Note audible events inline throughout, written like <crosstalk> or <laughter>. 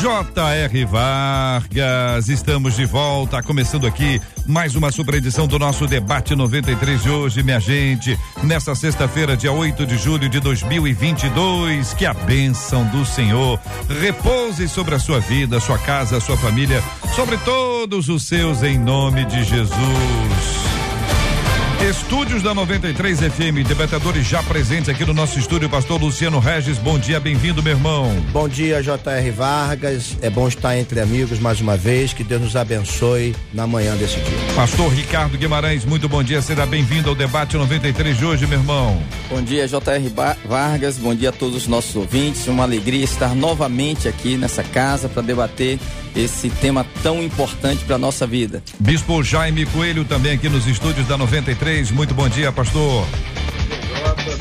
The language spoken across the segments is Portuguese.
J.R. Vargas, estamos de volta, começando aqui mais uma super edição do nosso debate 93 de hoje, minha gente. Nesta sexta-feira, dia 8 de julho de 2022, que a bênção do Senhor repouse sobre a sua vida, sua casa, sua família, sobre todos os seus, em nome de Jesus. Estúdios da 93 FM, debatedores já presentes aqui no nosso estúdio, pastor Luciano Regis, bom dia, bem-vindo, meu irmão. Bom dia, J.R. Vargas, é bom estar entre amigos mais uma vez, que Deus nos abençoe na manhã desse dia. Pastor Ricardo Guimarães, muito bom dia, seja bem-vindo ao debate 93 de hoje, meu irmão. Bom dia, J.R. Vargas, bom dia a todos os nossos ouvintes, uma alegria estar novamente aqui nessa casa para debater esse tema tão importante para nossa vida. Bispo Jaime Coelho também aqui nos estúdios da 93. Muito bom dia, pastor.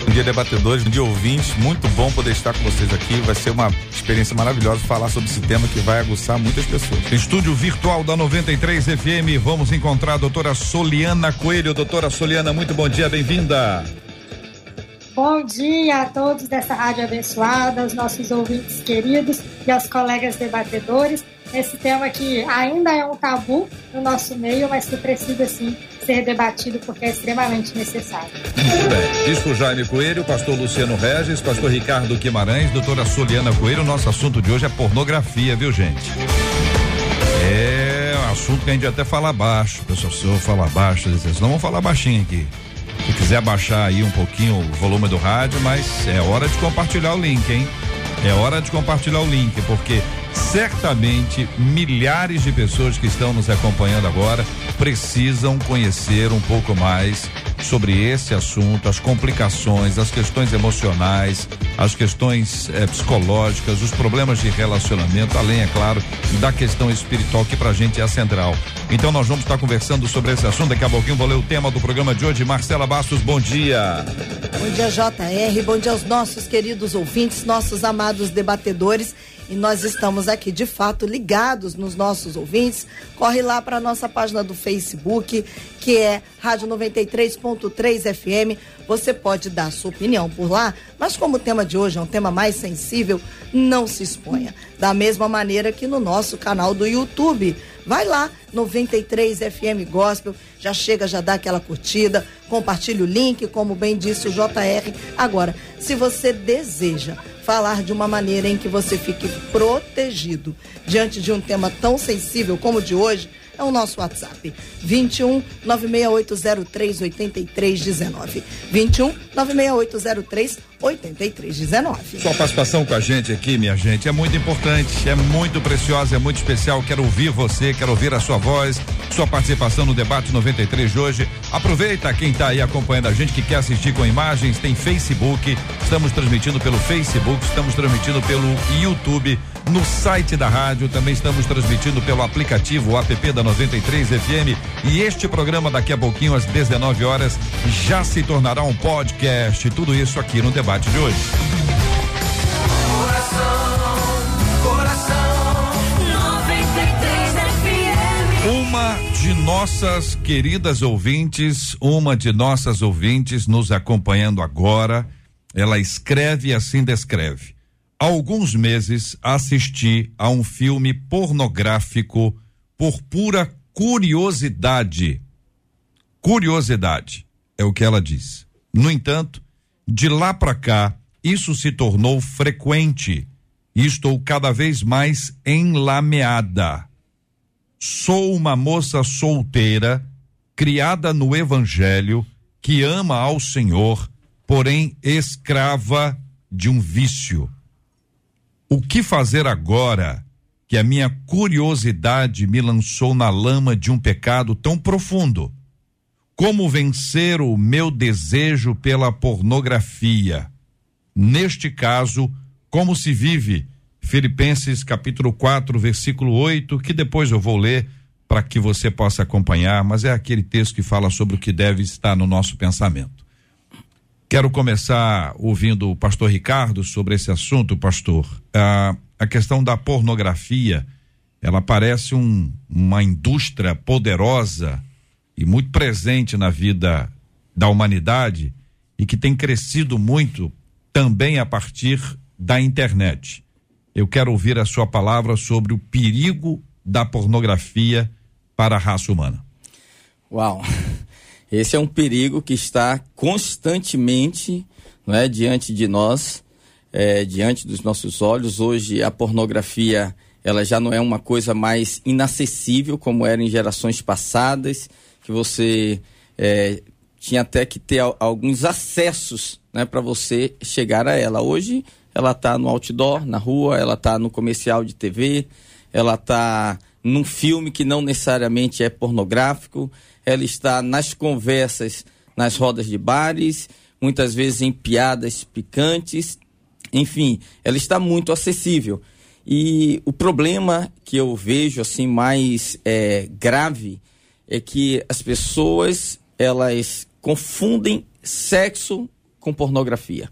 Bom dia, debatedores, bom dia, ouvintes. Muito bom poder estar com vocês aqui. Vai ser uma experiência maravilhosa falar sobre esse tema que vai aguçar muitas pessoas. Estúdio virtual da 93 FM. Vamos encontrar a doutora Soliana Coelho. Doutora Soliana, muito bom dia, bem-vinda. Bom dia a todos dessa rádio abençoada, aos nossos ouvintes queridos e aos colegas debatedores esse tema que ainda é um tabu no nosso meio, mas que precisa sim ser debatido porque é extremamente necessário. Muito bem. Bispo Jaime Coelho, pastor Luciano Regis, pastor Ricardo Guimarães, doutora Soliana Coelho. Nosso assunto de hoje é pornografia, viu, gente? É um assunto que a gente até fala baixo. Pessoal, se eu falar baixo, não vamos falar baixinho aqui. Se quiser baixar aí um pouquinho o volume do rádio, mas é hora de compartilhar o link, hein? É hora de compartilhar o link, porque certamente milhares de pessoas que estão nos acompanhando agora precisam conhecer um pouco mais sobre esse assunto, as complicações, as questões emocionais, as questões eh, psicológicas, os problemas de relacionamento, além, é claro, da questão espiritual que pra gente é central. Então nós vamos estar conversando sobre esse assunto. Daqui a pouquinho vou ler o tema do programa de hoje. Marcela Bastos, bom dia. Bom dia, JR. Bom dia aos nossos queridos ouvintes, nossos amados debatedores e nós estamos aqui de fato ligados nos nossos ouvintes. Corre lá para nossa página do Facebook, que é Rádio 93.3 FM. Você pode dar sua opinião por lá, mas como o tema de hoje é um tema mais sensível, não se exponha. Da mesma maneira que no nosso canal do YouTube. Vai lá, 93 FM Gospel, já chega, já dá aquela curtida, compartilha o link, como bem disse o JR. Agora, se você deseja falar de uma maneira em que você fique protegido diante de um tema tão sensível como o de hoje, é o nosso WhatsApp. 21 96803 8319. 21 96803 8319. Sua participação com a gente aqui, minha gente, é muito importante, é muito preciosa, é muito especial. Quero ouvir você, quero ouvir a sua voz, sua participação no debate 93 de hoje. Aproveita quem está aí acompanhando a gente que quer assistir com imagens, tem Facebook, estamos transmitindo pelo Facebook, estamos transmitindo pelo YouTube, no site da rádio, também estamos transmitindo pelo aplicativo app da 93 FM e este programa daqui a pouquinho às 19 horas já se tornará um podcast. Tudo isso aqui no debate de hoje. Uma de nossas queridas ouvintes, uma de nossas ouvintes nos acompanhando agora, ela escreve e assim descreve. Alguns meses assisti a um filme pornográfico por pura curiosidade. Curiosidade é o que ela diz. No entanto, de lá para cá, isso se tornou frequente e estou cada vez mais enlameada. Sou uma moça solteira, criada no Evangelho, que ama ao Senhor, porém escrava de um vício. O que fazer agora que a minha curiosidade me lançou na lama de um pecado tão profundo? Como vencer o meu desejo pela pornografia? Neste caso, como se vive Filipenses capítulo 4, versículo 8, que depois eu vou ler para que você possa acompanhar, mas é aquele texto que fala sobre o que deve estar no nosso pensamento. Quero começar ouvindo o pastor Ricardo sobre esse assunto, pastor. Ah, a questão da pornografia, ela parece um, uma indústria poderosa e muito presente na vida da humanidade e que tem crescido muito também a partir da internet. Eu quero ouvir a sua palavra sobre o perigo da pornografia para a raça humana. Uau! Esse é um perigo que está constantemente não é, diante de nós, é, diante dos nossos olhos. Hoje a pornografia ela já não é uma coisa mais inacessível como era em gerações passadas, que você é, tinha até que ter alguns acessos né, para você chegar a ela. Hoje ela está no outdoor, na rua, ela está no comercial de TV, ela está num filme que não necessariamente é pornográfico, ela está nas conversas, nas rodas de bares, muitas vezes em piadas picantes, enfim, ela está muito acessível. E o problema que eu vejo assim mais é, grave é que as pessoas elas confundem sexo com pornografia.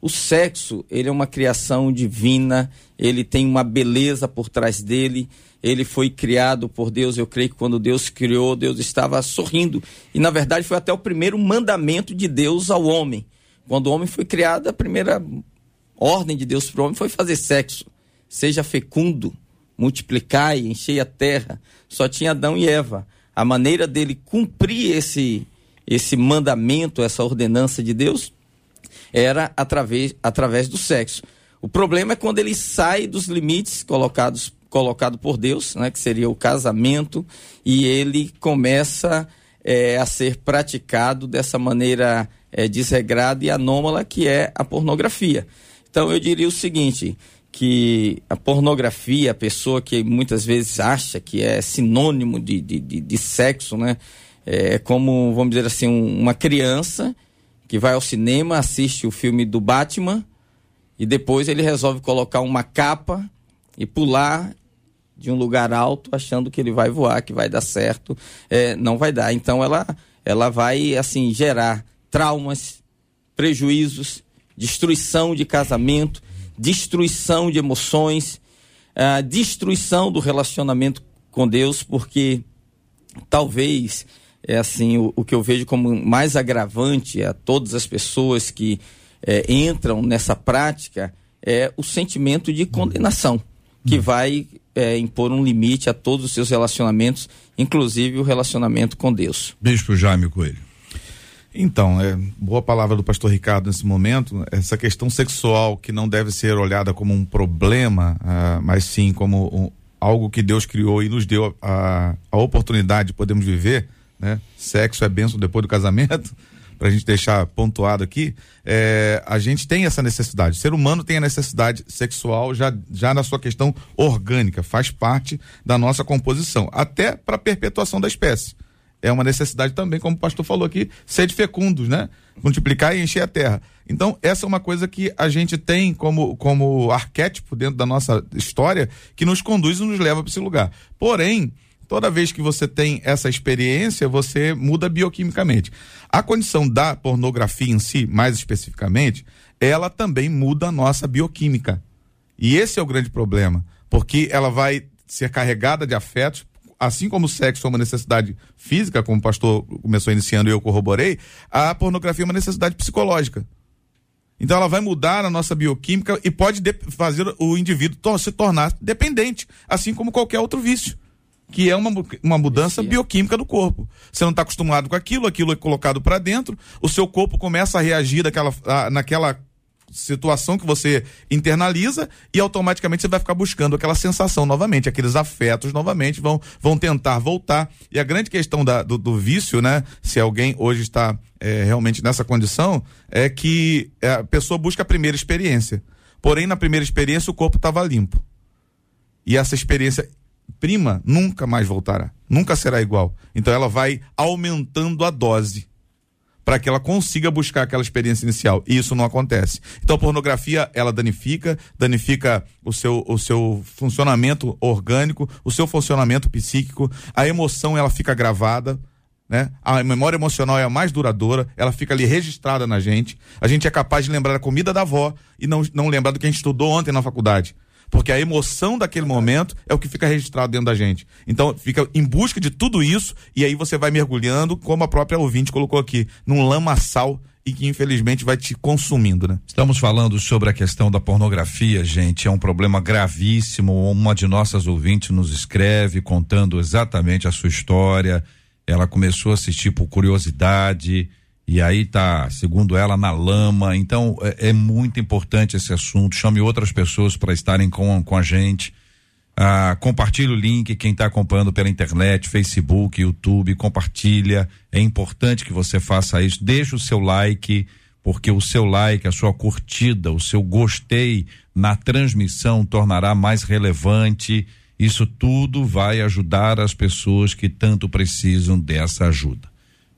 O sexo, ele é uma criação divina, ele tem uma beleza por trás dele, ele foi criado por Deus. Eu creio que quando Deus criou, Deus estava sorrindo. E na verdade foi até o primeiro mandamento de Deus ao homem. Quando o homem foi criado, a primeira ordem de Deus para o homem foi fazer sexo. Seja fecundo, multiplicai, enchei a terra. Só tinha Adão e Eva. A maneira dele cumprir esse, esse mandamento, essa ordenança de Deus, era através, através do sexo. O problema é quando ele sai dos limites colocados colocado por Deus, né, que seria o casamento, e ele começa é, a ser praticado dessa maneira é, desregrada e anômala que é a pornografia. Então eu diria o seguinte, que a pornografia, a pessoa que muitas vezes acha que é sinônimo de, de, de, de sexo, né? É como, vamos dizer assim, um, uma criança que vai ao cinema, assiste o filme do Batman e depois ele resolve colocar uma capa e pular de um lugar alto achando que ele vai voar, que vai dar certo. É, não vai dar. Então ela, ela vai assim gerar traumas, prejuízos, destruição de casamento, destruição de emoções, a destruição do relacionamento com Deus, porque talvez é assim o, o, que eu vejo como mais agravante a todas as pessoas que é, entram nessa prática é o sentimento de condenação que vai é, impor um limite a todos os seus relacionamentos, inclusive o relacionamento com Deus. Beijo pro Jaime Coelho. Então, é boa palavra do pastor Ricardo nesse momento. Essa questão sexual que não deve ser olhada como um problema, uh, mas sim como um, algo que Deus criou e nos deu a, a oportunidade de podermos viver né? Sexo é benção depois do casamento, para a gente deixar pontuado aqui, é, a gente tem essa necessidade. O ser humano tem a necessidade sexual já, já na sua questão orgânica, faz parte da nossa composição, até para a perpetuação da espécie. É uma necessidade também, como o pastor falou aqui, ser de fecundos, né? Multiplicar e encher a terra. Então, essa é uma coisa que a gente tem como, como arquétipo dentro da nossa história que nos conduz e nos leva para esse lugar. Porém, Toda vez que você tem essa experiência, você muda bioquimicamente. A condição da pornografia em si, mais especificamente, ela também muda a nossa bioquímica. E esse é o grande problema, porque ela vai ser carregada de afetos, assim como o sexo é uma necessidade física, como o pastor começou iniciando e eu corroborei, a pornografia é uma necessidade psicológica. Então ela vai mudar a nossa bioquímica e pode fazer o indivíduo se tornar dependente, assim como qualquer outro vício que é uma, uma mudança bioquímica do corpo. Você não está acostumado com aquilo, aquilo é colocado para dentro, o seu corpo começa a reagir daquela, a, naquela situação que você internaliza e automaticamente você vai ficar buscando aquela sensação novamente, aqueles afetos novamente vão, vão tentar voltar. E a grande questão da, do, do vício, né? Se alguém hoje está é, realmente nessa condição, é que é, a pessoa busca a primeira experiência. Porém, na primeira experiência, o corpo estava limpo. E essa experiência prima nunca mais voltará, nunca será igual. Então ela vai aumentando a dose. para que ela consiga buscar aquela experiência inicial. E isso não acontece. Então a pornografia, ela danifica, danifica o seu, o seu funcionamento orgânico, o seu funcionamento psíquico, a emoção ela fica gravada. Né? A memória emocional é a mais duradoura, ela fica ali registrada na gente. A gente é capaz de lembrar a comida da avó e não, não lembrar do que a gente estudou ontem na faculdade. Porque a emoção daquele momento é o que fica registrado dentro da gente. Então, fica em busca de tudo isso e aí você vai mergulhando, como a própria ouvinte colocou aqui, num lamaçal e que infelizmente vai te consumindo, né? Estamos falando sobre a questão da pornografia, gente, é um problema gravíssimo. Uma de nossas ouvintes nos escreve contando exatamente a sua história. Ela começou a assistir por curiosidade, e aí tá, segundo ela, na lama. Então é, é muito importante esse assunto. Chame outras pessoas para estarem com, com a gente. Ah, compartilhe o link, quem está acompanhando pela internet, Facebook, YouTube, compartilha. É importante que você faça isso. Deixe o seu like, porque o seu like, a sua curtida, o seu gostei na transmissão tornará mais relevante. Isso tudo vai ajudar as pessoas que tanto precisam dessa ajuda.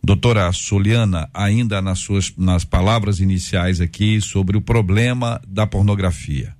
Doutora Soliana, ainda nas suas nas palavras iniciais aqui sobre o problema da pornografia.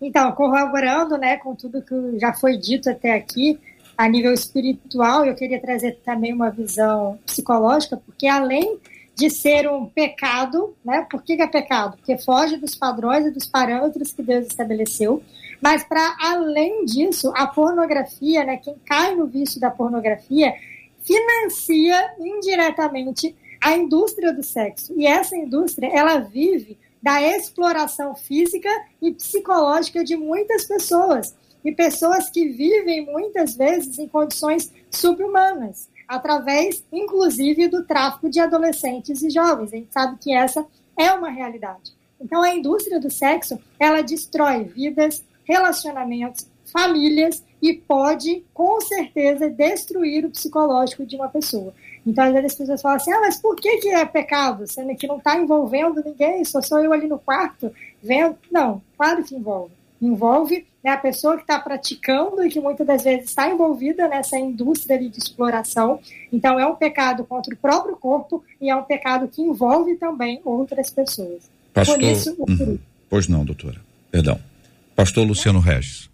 Então, corroborando, né, com tudo que já foi dito até aqui, a nível espiritual, eu queria trazer também uma visão psicológica, porque além de ser um pecado, né? Por que, que é pecado? Porque foge dos padrões e dos parâmetros que Deus estabeleceu. Mas para além disso, a pornografia, né? Quem cai no vício da pornografia financia indiretamente a indústria do sexo. E essa indústria, ela vive da exploração física e psicológica de muitas pessoas. E pessoas que vivem muitas vezes em condições subhumanas, através, inclusive, do tráfico de adolescentes e jovens. A gente sabe que essa é uma realidade. Então, a indústria do sexo, ela destrói vidas, relacionamentos, famílias e pode, com certeza, destruir o psicológico de uma pessoa. Então, às vezes as pessoas falam assim, ah, mas por que, que é pecado? Sendo que não está envolvendo ninguém, só sou eu ali no quarto vendo. Não, claro que envolve. Envolve né, a pessoa que está praticando e que muitas das vezes está envolvida nessa indústria de exploração. Então, é um pecado contra o próprio corpo e é um pecado que envolve também outras pessoas. Pastor, Por isso, uhum. Pois não, doutora. Perdão. Pastor Luciano Regis.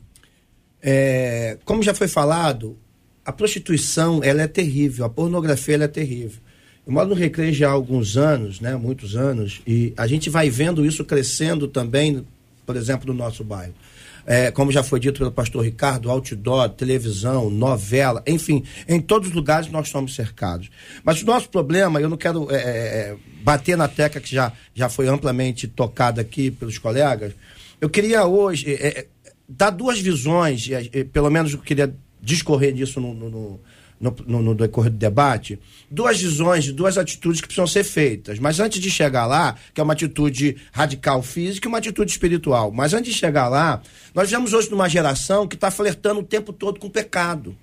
É, como já foi falado, a prostituição ela é terrível, a pornografia ela é terrível. Eu moro no Recreio já há alguns anos, né, muitos anos, e a gente vai vendo isso crescendo também, por exemplo, no nosso bairro. É, como já foi dito pelo pastor Ricardo, outdoor, televisão, novela, enfim, em todos os lugares nós somos cercados. Mas o nosso problema, eu não quero é, é, é bater na tecla que já, já foi amplamente tocada aqui pelos colegas, eu queria hoje é, é, dá duas visões, pelo menos eu queria discorrer disso no, no, no, no, decorrer do debate, duas visões, duas atitudes que precisam ser feitas. Mas antes de chegar lá, que é uma atitude radical física e uma atitude espiritual, mas antes de chegar lá, nós vivemos hoje numa geração que está flertando o tempo todo com o pecado.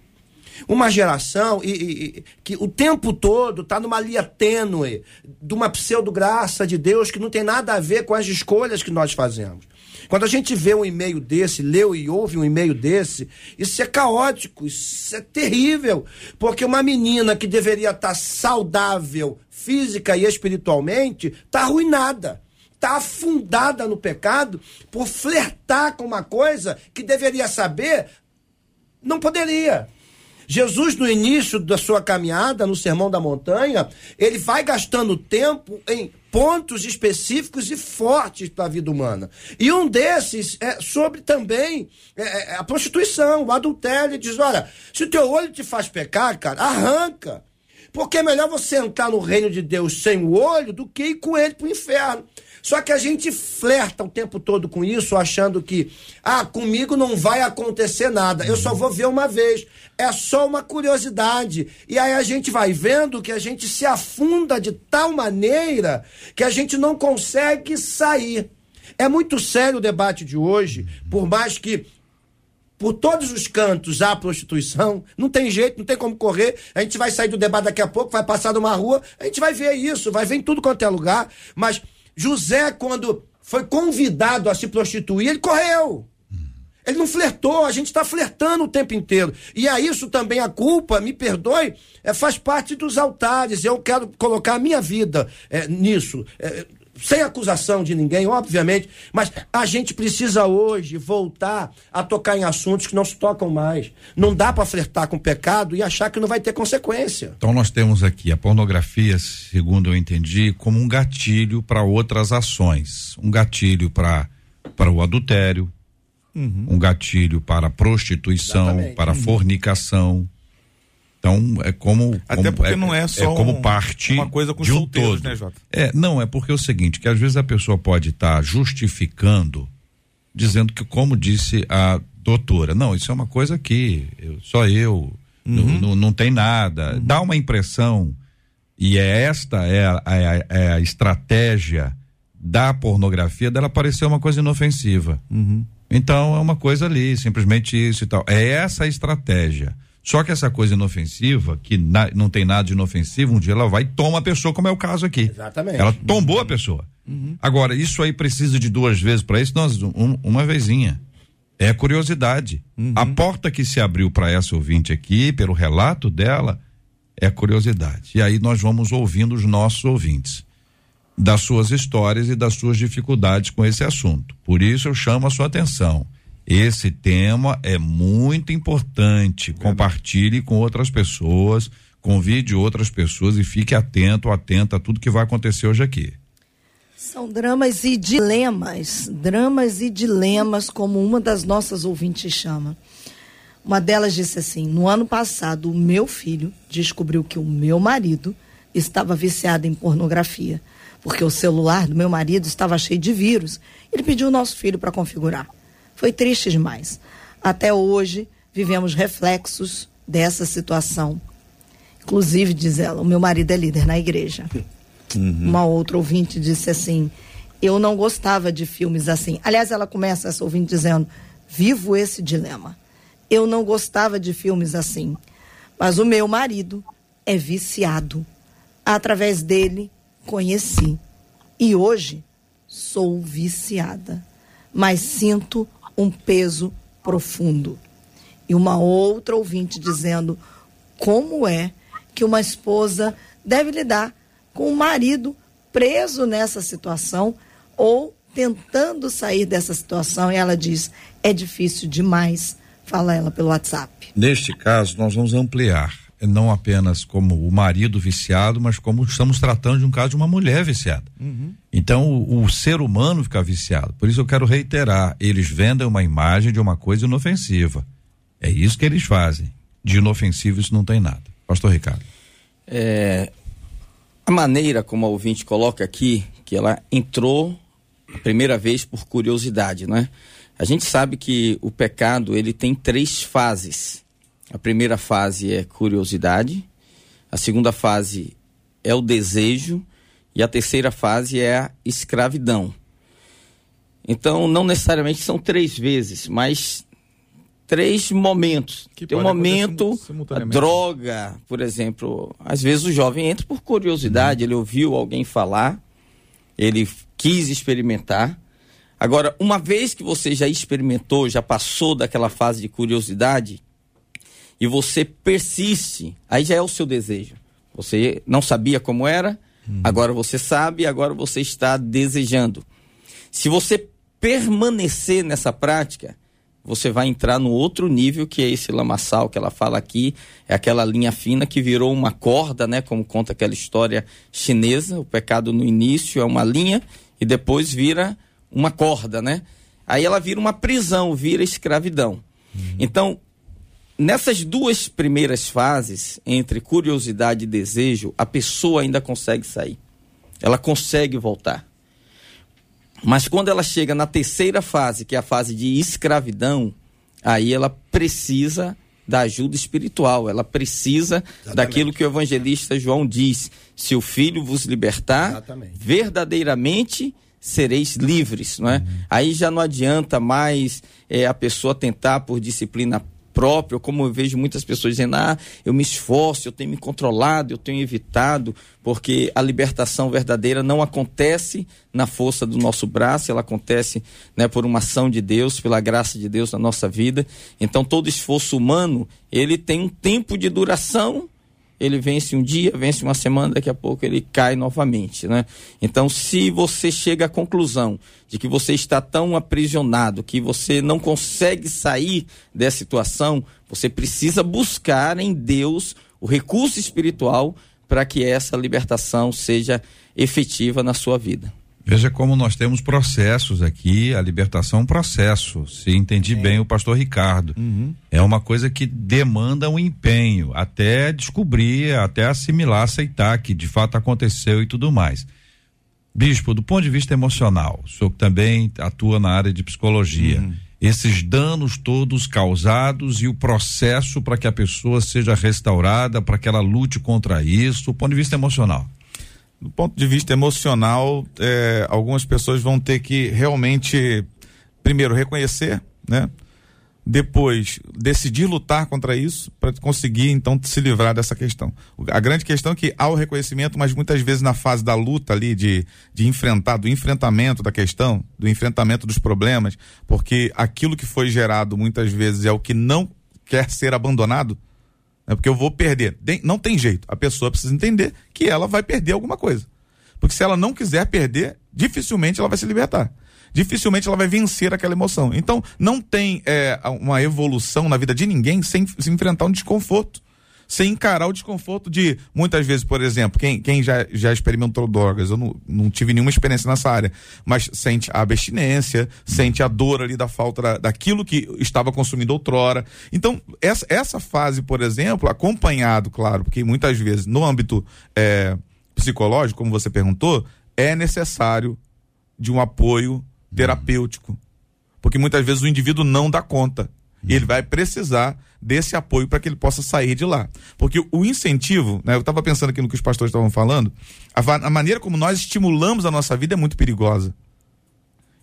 Uma geração e, e, que o tempo todo está numa linha tênue de uma pseudo-graça de Deus que não tem nada a ver com as escolhas que nós fazemos. Quando a gente vê um e-mail desse, leu e ouve um e-mail desse, isso é caótico, isso é terrível. Porque uma menina que deveria estar saudável física e espiritualmente, está arruinada. Está afundada no pecado por flertar com uma coisa que deveria saber, não poderia. Jesus, no início da sua caminhada, no Sermão da Montanha, ele vai gastando tempo em pontos específicos e fortes para a vida humana. E um desses é sobre também é, é, a prostituição, o adultério. Ele diz: olha, se o teu olho te faz pecar, cara, arranca. Porque é melhor você entrar no reino de Deus sem o olho do que ir com ele para o inferno. Só que a gente flerta o tempo todo com isso, achando que, ah, comigo não vai acontecer nada, eu só vou ver uma vez. É só uma curiosidade. E aí a gente vai vendo que a gente se afunda de tal maneira que a gente não consegue sair. É muito sério o debate de hoje, por mais que por todos os cantos há prostituição, não tem jeito, não tem como correr. A gente vai sair do debate daqui a pouco, vai passar numa rua, a gente vai ver isso, vai ver em tudo quanto é lugar. Mas José, quando foi convidado a se prostituir, ele correu. Ele não flertou, a gente está flertando o tempo inteiro. E é isso também a culpa, me perdoe, é, faz parte dos altares. Eu quero colocar a minha vida é, nisso. É, sem acusação de ninguém, obviamente, mas a gente precisa hoje voltar a tocar em assuntos que não se tocam mais. Não dá para flertar com o pecado e achar que não vai ter consequência. Então nós temos aqui a pornografia, segundo eu entendi, como um gatilho para outras ações, um gatilho para para o adultério, uhum. um gatilho para a prostituição, Exatamente. para a uhum. fornicação, então é como até como, porque é, não é só é como parte uma coisa com de um todo. né, Jota? É, não é porque é o seguinte, que às vezes a pessoa pode estar tá justificando, dizendo que como disse a doutora, não, isso é uma coisa que eu, só eu, uhum. não, não tem nada, uhum. dá uma impressão e é esta é a, é, é a estratégia da pornografia dela parecer uma coisa inofensiva. Uhum. Então é uma coisa ali, simplesmente isso e tal. É essa a estratégia. Só que essa coisa inofensiva, que na, não tem nada de inofensivo, um dia ela vai e toma a pessoa, como é o caso aqui. Exatamente. Ela tombou a pessoa. Uhum. Agora, isso aí precisa de duas vezes para isso, nós, um, uma vezinha. É curiosidade. Uhum. A porta que se abriu para essa ouvinte aqui, pelo relato dela, é curiosidade. E aí nós vamos ouvindo os nossos ouvintes das suas histórias e das suas dificuldades com esse assunto. Por isso eu chamo a sua atenção. Esse tema é muito importante. Compartilhe com outras pessoas, convide outras pessoas e fique atento, atenta a tudo que vai acontecer hoje aqui. São dramas e dilemas, dramas e dilemas, como uma das nossas ouvintes chama. Uma delas disse assim: No ano passado, o meu filho descobriu que o meu marido estava viciado em pornografia, porque o celular do meu marido estava cheio de vírus. Ele pediu o nosso filho para configurar. Foi triste demais. Até hoje, vivemos reflexos dessa situação. Inclusive, diz ela, o meu marido é líder na igreja. Uhum. Uma outra ouvinte disse assim: Eu não gostava de filmes assim. Aliás, ela começa essa ouvinte dizendo: Vivo esse dilema. Eu não gostava de filmes assim. Mas o meu marido é viciado. Através dele, conheci. E hoje sou viciada. Mas sinto um peso profundo. E uma outra ouvinte dizendo como é que uma esposa deve lidar com o marido preso nessa situação ou tentando sair dessa situação. E ela diz: é difícil demais. Fala ela pelo WhatsApp. Neste caso, nós vamos ampliar não apenas como o marido viciado, mas como estamos tratando de um caso de uma mulher viciada. Uhum. Então, o, o, ser humano fica viciado. Por isso eu quero reiterar: eles vendem uma imagem de uma coisa inofensiva. É isso que eles fazem. De inofensivo isso não tem nada. Pastor Ricardo. É, a maneira como a ouvinte coloca aqui, que ela entrou a primeira vez por curiosidade, né? A gente sabe que o pecado ele tem três fases. A primeira fase é curiosidade, a segunda fase é o desejo e a terceira fase é a escravidão. Então, não necessariamente são três vezes, mas três momentos. Que Tem um momento, a droga, por exemplo. Às vezes o jovem entra por curiosidade, uhum. ele ouviu alguém falar, ele quis experimentar. Agora, uma vez que você já experimentou, já passou daquela fase de curiosidade, e você persiste, aí já é o seu desejo. Você não sabia como era, uhum. agora você sabe, agora você está desejando. Se você permanecer nessa prática, você vai entrar no outro nível que é esse lamaçal que ela fala aqui, é aquela linha fina que virou uma corda, né, como conta aquela história chinesa, o pecado no início é uma linha e depois vira uma corda, né? Aí ela vira uma prisão, vira escravidão. Uhum. Então, Nessas duas primeiras fases, entre curiosidade e desejo, a pessoa ainda consegue sair. Ela consegue voltar. Mas quando ela chega na terceira fase, que é a fase de escravidão, aí ela precisa da ajuda espiritual, ela precisa Exatamente. daquilo que o evangelista João diz: se o filho vos libertar, Exatamente. verdadeiramente sereis livres, não é? Uhum. Aí já não adianta mais é, a pessoa tentar por disciplina próprio, como eu vejo muitas pessoas dizendo, ah, eu me esforço, eu tenho me controlado, eu tenho evitado, porque a libertação verdadeira não acontece na força do nosso braço, ela acontece né, por uma ação de Deus, pela graça de Deus na nossa vida. Então todo esforço humano, ele tem um tempo de duração ele vence um dia, vence uma semana, daqui a pouco ele cai novamente, né? Então, se você chega à conclusão de que você está tão aprisionado que você não consegue sair dessa situação, você precisa buscar em Deus o recurso espiritual para que essa libertação seja efetiva na sua vida. Veja como nós temos processos aqui, a libertação é um processo. Se entendi é. bem o pastor Ricardo. Uhum. É uma coisa que demanda um empenho, até descobrir, até assimilar, aceitar que de fato aconteceu e tudo mais. Bispo, do ponto de vista emocional, o senhor também atua na área de psicologia. Uhum. Esses danos todos causados e o processo para que a pessoa seja restaurada, para que ela lute contra isso, do ponto de vista emocional do ponto de vista emocional, é, algumas pessoas vão ter que realmente, primeiro, reconhecer, né? Depois, decidir lutar contra isso para conseguir, então, se livrar dessa questão. A grande questão é que há o reconhecimento, mas muitas vezes na fase da luta ali, de, de enfrentar, do enfrentamento da questão, do enfrentamento dos problemas, porque aquilo que foi gerado muitas vezes é o que não quer ser abandonado, é porque eu vou perder. Não tem jeito. A pessoa precisa entender que ela vai perder alguma coisa. Porque se ela não quiser perder, dificilmente ela vai se libertar. Dificilmente ela vai vencer aquela emoção. Então, não tem é, uma evolução na vida de ninguém sem se enfrentar um desconforto sem encarar o desconforto de, muitas vezes, por exemplo, quem, quem já, já experimentou drogas, eu não, não tive nenhuma experiência nessa área, mas sente a abstinência, sente a dor ali da falta da, daquilo que estava consumindo outrora. Então, essa, essa fase, por exemplo, acompanhado, claro, porque muitas vezes no âmbito é, psicológico, como você perguntou, é necessário de um apoio terapêutico. Porque muitas vezes o indivíduo não dá conta. E ele vai precisar desse apoio para que ele possa sair de lá. Porque o incentivo, né, eu estava pensando aqui no que os pastores estavam falando, a, a, maneira como nós estimulamos a nossa vida é muito perigosa.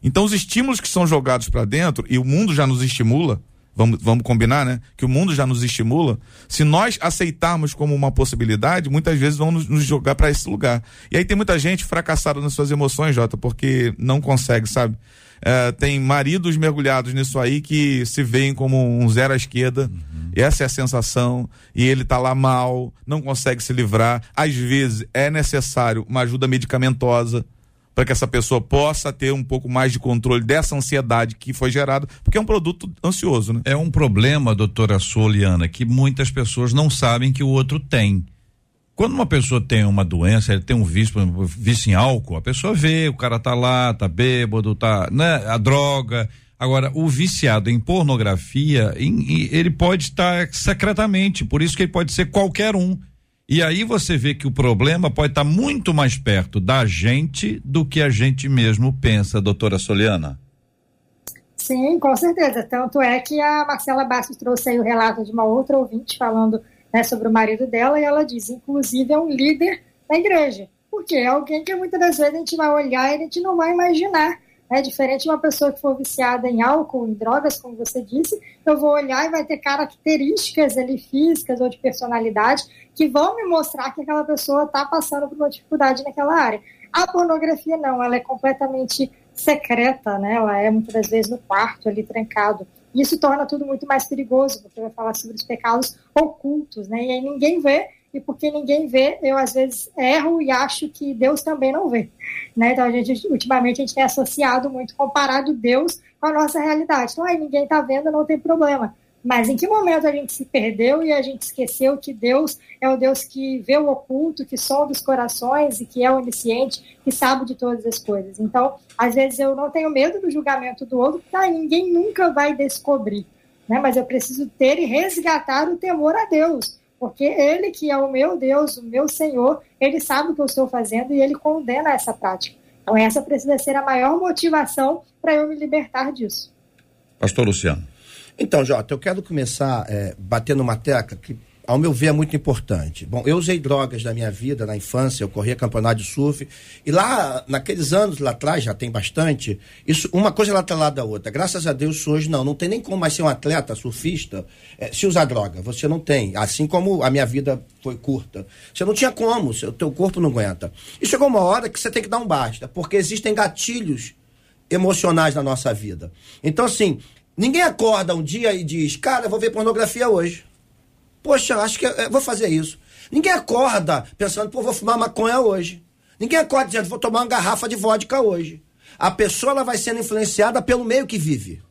Então, os estímulos que são jogados para dentro, e o mundo já nos estimula, vamos, vamos combinar, né? Que o mundo já nos estimula. Se nós aceitarmos como uma possibilidade, muitas vezes vão nos, nos jogar para esse lugar. E aí tem muita gente fracassada nas suas emoções, Jota, porque não consegue, sabe? É, tem maridos mergulhados nisso aí que se veem como um zero à esquerda. Uhum. Essa é a sensação. E ele tá lá mal, não consegue se livrar. Às vezes é necessário uma ajuda medicamentosa para que essa pessoa possa ter um pouco mais de controle dessa ansiedade que foi gerada, porque é um produto ansioso, né? É um problema, doutora Soliana, que muitas pessoas não sabem que o outro tem. Quando uma pessoa tem uma doença, ele tem um vício, vício em álcool, a pessoa vê, o cara tá lá, tá bêbado, tá, né, a droga. Agora, o viciado em pornografia, em, ele pode estar secretamente, por isso que ele pode ser qualquer um. E aí você vê que o problema pode estar muito mais perto da gente do que a gente mesmo pensa, doutora Soliana. Sim, com certeza. Tanto é que a Marcela Bastos trouxe aí o relato de uma outra ouvinte falando né, sobre o marido dela, e ela diz, inclusive, é um líder da igreja. Porque é alguém que muitas das vezes a gente vai olhar e a gente não vai imaginar. É diferente de uma pessoa que for viciada em álcool, em drogas, como você disse, eu vou olhar e vai ter características ali físicas ou de personalidade que vão me mostrar que aquela pessoa está passando por uma dificuldade naquela área. A pornografia não, ela é completamente secreta, né? Ela é muitas das vezes no quarto ali trancado. Isso torna tudo muito mais perigoso, porque vai falar sobre os pecados ocultos, né? E aí ninguém vê, e porque ninguém vê, eu às vezes erro e acho que Deus também não vê. Né? Então, a gente, ultimamente, a gente tem associado muito, comparado Deus com a nossa realidade. Então, aí ninguém está vendo, não tem problema. Mas em que momento a gente se perdeu e a gente esqueceu que Deus é o Deus que vê o oculto, que sonda os corações e que é onisciente, que sabe de todas as coisas. Então, às vezes eu não tenho medo do julgamento do outro, porque ah, ninguém nunca vai descobrir. Né? Mas eu preciso ter e resgatar o temor a Deus, porque Ele que é o meu Deus, o meu Senhor, Ele sabe o que eu estou fazendo e Ele condena essa prática. Então, essa precisa ser a maior motivação para eu me libertar disso. Pastor Luciano. Então, Jota, eu quero começar é, batendo uma tecla que ao meu ver, é muito importante. Bom, eu usei drogas na minha vida, na infância, eu corria campeonato de surf, e lá, naqueles anos lá atrás, já tem bastante, isso, uma coisa lá lado da outra. Graças a Deus, hoje não, não tem nem como mais ser um atleta, surfista, é, se usar droga. Você não tem. Assim como a minha vida foi curta. Você não tinha como, o teu corpo não aguenta. E chegou uma hora que você tem que dar um basta, porque existem gatilhos emocionais na nossa vida. Então, assim, ninguém acorda um dia e diz, cara, vou ver pornografia hoje. Poxa, acho que eu vou fazer isso. Ninguém acorda pensando, pô, vou fumar maconha hoje. Ninguém acorda dizendo, vou tomar uma garrafa de vodka hoje. A pessoa ela vai sendo influenciada pelo meio que vive.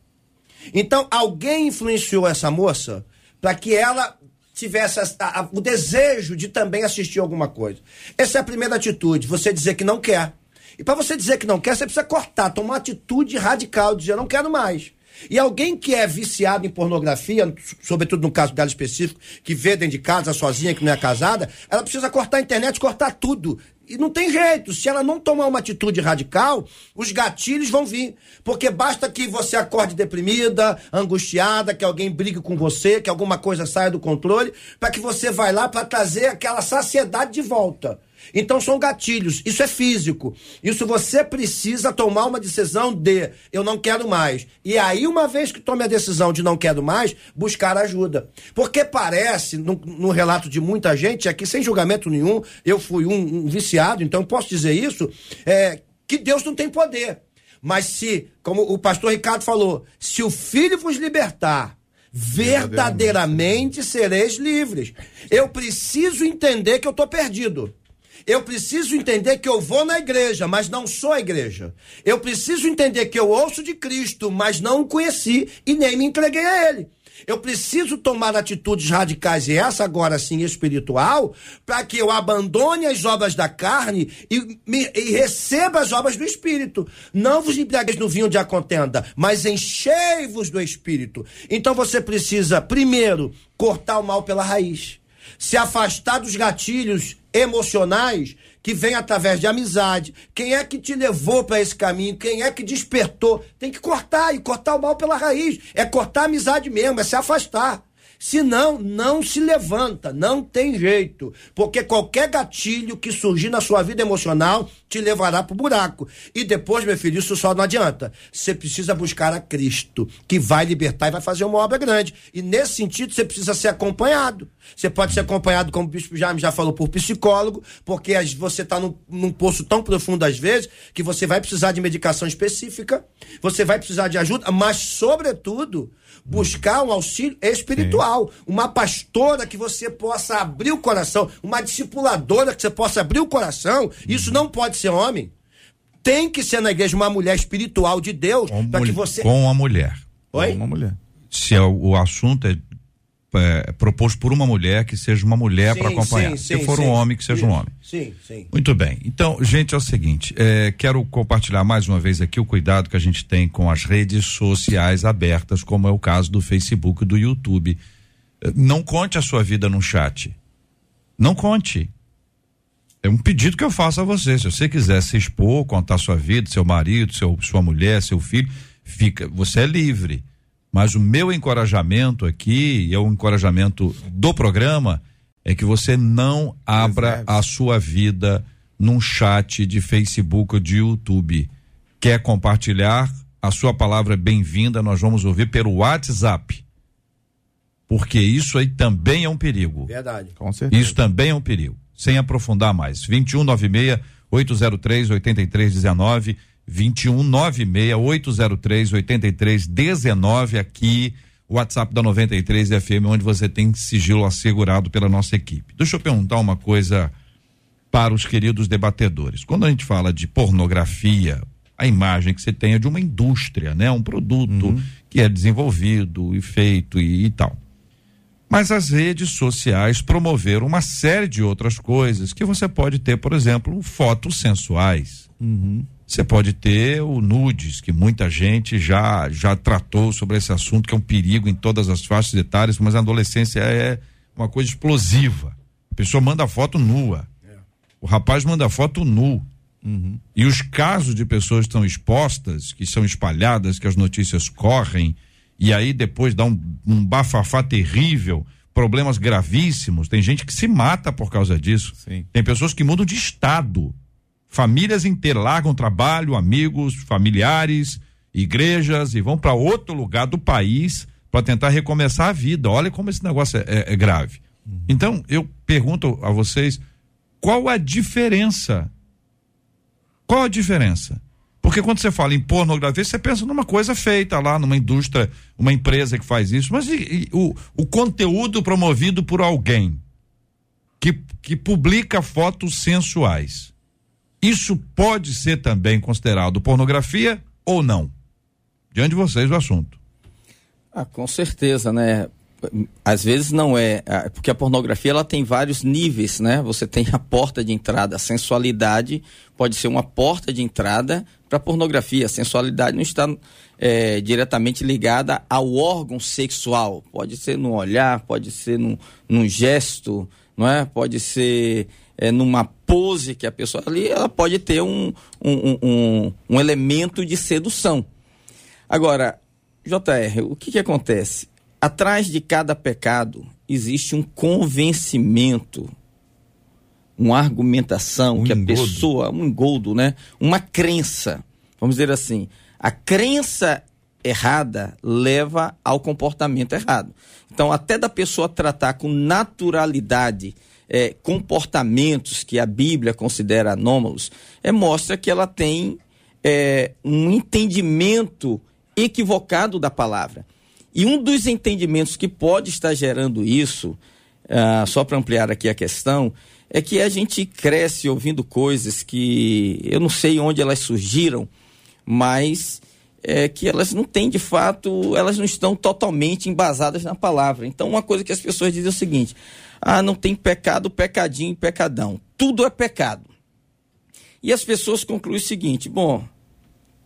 Então, alguém influenciou essa moça para que ela tivesse a, a, o desejo de também assistir alguma coisa. Essa é a primeira atitude, você dizer que não quer. E para você dizer que não quer, você precisa cortar, tomar uma atitude radical, dizer, não quero mais. E alguém que é viciado em pornografia, sobretudo no caso dela específico, que vê dentro de casa sozinha, que não é casada, ela precisa cortar a internet, cortar tudo. E não tem jeito. Se ela não tomar uma atitude radical, os gatilhos vão vir. Porque basta que você acorde deprimida, angustiada, que alguém brigue com você, que alguma coisa saia do controle, para que você vá lá para trazer aquela saciedade de volta. Então são gatilhos, isso é físico. Isso você precisa tomar uma decisão de eu não quero mais. E aí, uma vez que tome a decisão de não quero mais, buscar ajuda. Porque parece, no, no relato de muita gente, aqui sem julgamento nenhum, eu fui um, um viciado, então posso dizer isso, é, que Deus não tem poder. Mas se, como o pastor Ricardo falou, se o filho vos libertar, verdadeiramente sereis livres. Eu preciso entender que eu estou perdido. Eu preciso entender que eu vou na igreja, mas não sou a igreja. Eu preciso entender que eu ouço de Cristo, mas não o conheci e nem me entreguei a Ele. Eu preciso tomar atitudes radicais, e essa agora sim espiritual, para que eu abandone as obras da carne e, me, e, receba as obras do Espírito. Não vos embriagueis no vinho de a contenda, mas enchei-vos do Espírito. Então você precisa, primeiro, cortar o mal pela raiz se afastar dos gatilhos emocionais que vêm através de amizade. Quem é que te levou para esse caminho? Quem é que despertou? Tem que cortar e cortar o mal pela raiz. É cortar a amizade mesmo, é se afastar. Senão, não se levanta, não tem jeito. Porque qualquer gatilho que surgir na sua vida emocional te levará pro buraco. E depois, meu filho, isso só não adianta. Você precisa buscar a Cristo, que vai libertar e vai fazer uma obra grande. E nesse sentido, você precisa ser acompanhado. Você pode ser acompanhado, como o bispo Jaime já falou, por psicólogo, porque você está num, num poço tão profundo às vezes que você vai precisar de medicação específica, você vai precisar de ajuda, mas, sobretudo, buscar um auxílio espiritual, Sim. uma pastora que você possa abrir o coração, uma discipuladora que você possa abrir o coração. Isso não pode ser homem. Tem que ser na igreja uma mulher espiritual de Deus para que você com a mulher. Oi? Com uma mulher. Se é o, o assunto é é, proposto por uma mulher que seja uma mulher para acompanhar. Sim, Se for sim, um homem, que seja sim, um homem. Sim, sim. Muito bem. Então, gente, é o seguinte: é, quero compartilhar mais uma vez aqui o cuidado que a gente tem com as redes sociais abertas, como é o caso do Facebook e do YouTube. É, não conte a sua vida no chat. Não conte. É um pedido que eu faço a você. Se você quiser se expor, contar sua vida, seu marido, seu, sua mulher, seu filho, fica. Você é livre. Mas o meu encorajamento aqui, e é o encorajamento do programa, é que você não abra a sua vida num chat de Facebook ou de YouTube. Quer compartilhar? A sua palavra é bem-vinda, nós vamos ouvir pelo WhatsApp. Porque isso aí também é um perigo. Verdade. Com certeza. Isso também é um perigo. Sem aprofundar mais. 2196 803 8319 21 96 803 8319 aqui, WhatsApp da 93 FM, onde você tem sigilo assegurado pela nossa equipe. Deixa eu perguntar uma coisa para os queridos debatedores. Quando a gente fala de pornografia, a imagem que você tem é de uma indústria, né? Um produto uhum. que é desenvolvido e feito e, e tal. Mas as redes sociais promoveram uma série de outras coisas que você pode ter, por exemplo, fotos sensuais. Uhum. Você pode ter o nudes, que muita gente já já tratou sobre esse assunto, que é um perigo em todas as faixas etárias, mas a adolescência é uma coisa explosiva. A pessoa manda foto nua. É. O rapaz manda foto nu. Uhum. E os casos de pessoas que estão expostas, que são espalhadas, que as notícias correm, e aí depois dá um, um bafafá terrível, problemas gravíssimos. Tem gente que se mata por causa disso. Sim. Tem pessoas que mudam de estado. Famílias inteiras largam trabalho, amigos, familiares, igrejas e vão para outro lugar do país para tentar recomeçar a vida. Olha como esse negócio é, é, é grave. Uhum. Então, eu pergunto a vocês: qual a diferença? Qual a diferença? Porque quando você fala em pornografia, você pensa numa coisa feita lá, numa indústria, uma empresa que faz isso. Mas e, e, o, o conteúdo promovido por alguém que, que publica fotos sensuais. Isso pode ser também considerado pornografia ou não? Diante de vocês o assunto. Ah, com certeza, né? às vezes não é, porque a pornografia ela tem vários níveis, né? Você tem a porta de entrada, a sensualidade pode ser uma porta de entrada para pornografia. A sensualidade não está é, diretamente ligada ao órgão sexual. Pode ser no olhar, pode ser num, num gesto, não é? Pode ser é, numa pose que a pessoa ali, ela pode ter um, um, um, um elemento de sedução. Agora, JR, o que, que acontece? Atrás de cada pecado existe um convencimento, uma argumentação um que engodo. a pessoa, um engoldo, né? Uma crença. Vamos dizer assim, a crença errada leva ao comportamento errado. Então, até da pessoa tratar com naturalidade é, comportamentos que a Bíblia considera anômalos, é, mostra que ela tem é, um entendimento equivocado da palavra. E um dos entendimentos que pode estar gerando isso, uh, só para ampliar aqui a questão, é que a gente cresce ouvindo coisas que eu não sei onde elas surgiram, mas é que elas não têm de fato, elas não estão totalmente embasadas na palavra. Então, uma coisa que as pessoas dizem é o seguinte: ah, não tem pecado, pecadinho pecadão. Tudo é pecado. E as pessoas concluem o seguinte: bom,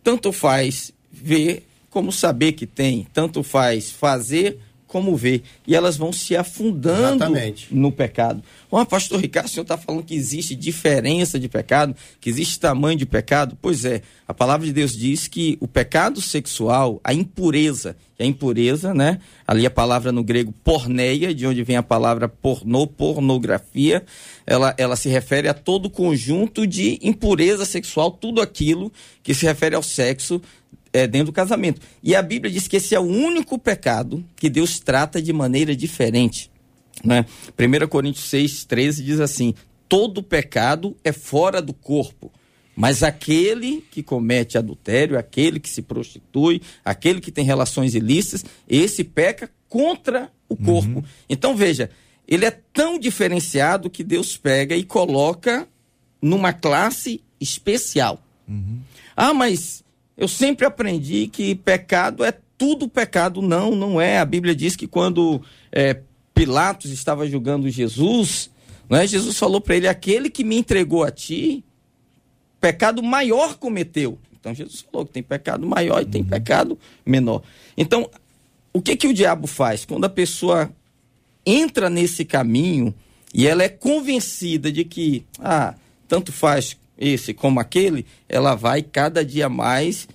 tanto faz ver como saber que tem, tanto faz fazer como ver. E elas vão se afundando Exatamente. no pecado. Ó, pastor Ricardo, o senhor está falando que existe diferença de pecado, que existe tamanho de pecado? Pois é, a palavra de Deus diz que o pecado sexual, a impureza, a impureza, né? Ali a palavra no grego porneia, de onde vem a palavra pornô, pornografia, ela, ela se refere a todo conjunto de impureza sexual, tudo aquilo que se refere ao sexo é, dentro do casamento. E a Bíblia diz que esse é o único pecado que Deus trata de maneira diferente. Né? 1 Coríntios 6, 13 diz assim: todo pecado é fora do corpo. Mas aquele que comete adultério, aquele que se prostitui, aquele que tem relações ilícitas, esse peca contra o corpo. Uhum. Então veja, ele é tão diferenciado que Deus pega e coloca numa classe especial. Uhum. Ah, mas eu sempre aprendi que pecado é tudo pecado. Não, não é. A Bíblia diz que quando é, Pilatos estava julgando Jesus, não é? Jesus falou para ele: aquele que me entregou a ti, pecado maior cometeu. Então Jesus falou que tem pecado maior e tem uhum. pecado menor. Então, o que que o diabo faz? Quando a pessoa entra nesse caminho e ela é convencida de que, ah, tanto faz esse como aquele, ela vai cada dia mais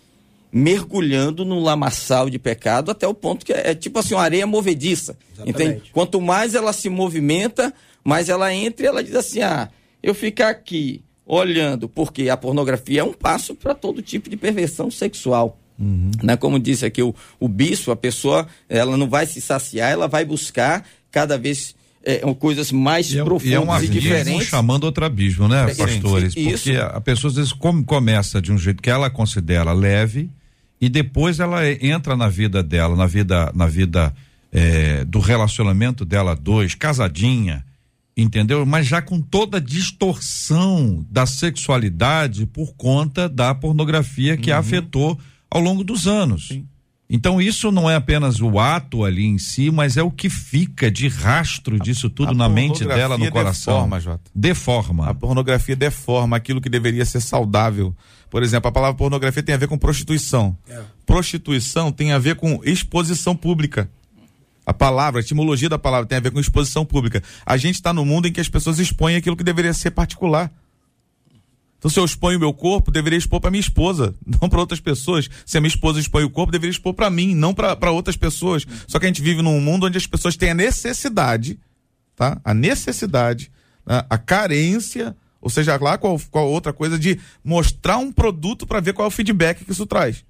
mergulhando no lamaçal de pecado até o ponto que é, é tipo assim, uma areia movediça. Entende? Quanto mais ela se movimenta, mais ela entra e ela diz assim: ah, eu ficar aqui olhando, porque a pornografia é um passo para todo tipo de perversão sexual. Uhum. Né? Como disse aqui o, o bispo, a pessoa ela não vai se saciar, ela vai buscar cada vez é, coisas mais e profundas é, e, é um abismo diferentes. chamando outro abismo, né, é, pastores? Sim, Porque a pessoa às vezes come, começa de um jeito que ela considera leve e depois ela entra na vida dela, na vida, na vida é, do relacionamento dela dois, casadinha, entendeu? Mas já com toda a distorção da sexualidade por conta da pornografia que uhum. a afetou ao longo dos anos. Sim. Então isso não é apenas o ato ali em si, mas é o que fica de rastro disso tudo a na mente dela, no coração. Deforma, Jota. Deforma. A pornografia deforma aquilo que deveria ser saudável. Por exemplo, a palavra pornografia tem a ver com prostituição. É. Prostituição tem a ver com exposição pública. A palavra, a etimologia da palavra tem a ver com exposição pública. A gente está no mundo em que as pessoas expõem aquilo que deveria ser particular. Então, se eu exponho o meu corpo, deveria expor para minha esposa, <laughs> não para outras pessoas. Se a minha esposa expõe o corpo, deveria expor para mim, não para outras pessoas. Só que a gente vive num mundo onde as pessoas têm a necessidade, tá? A necessidade, né? a carência, ou seja, lá qual, qual outra coisa de mostrar um produto para ver qual é o feedback que isso traz.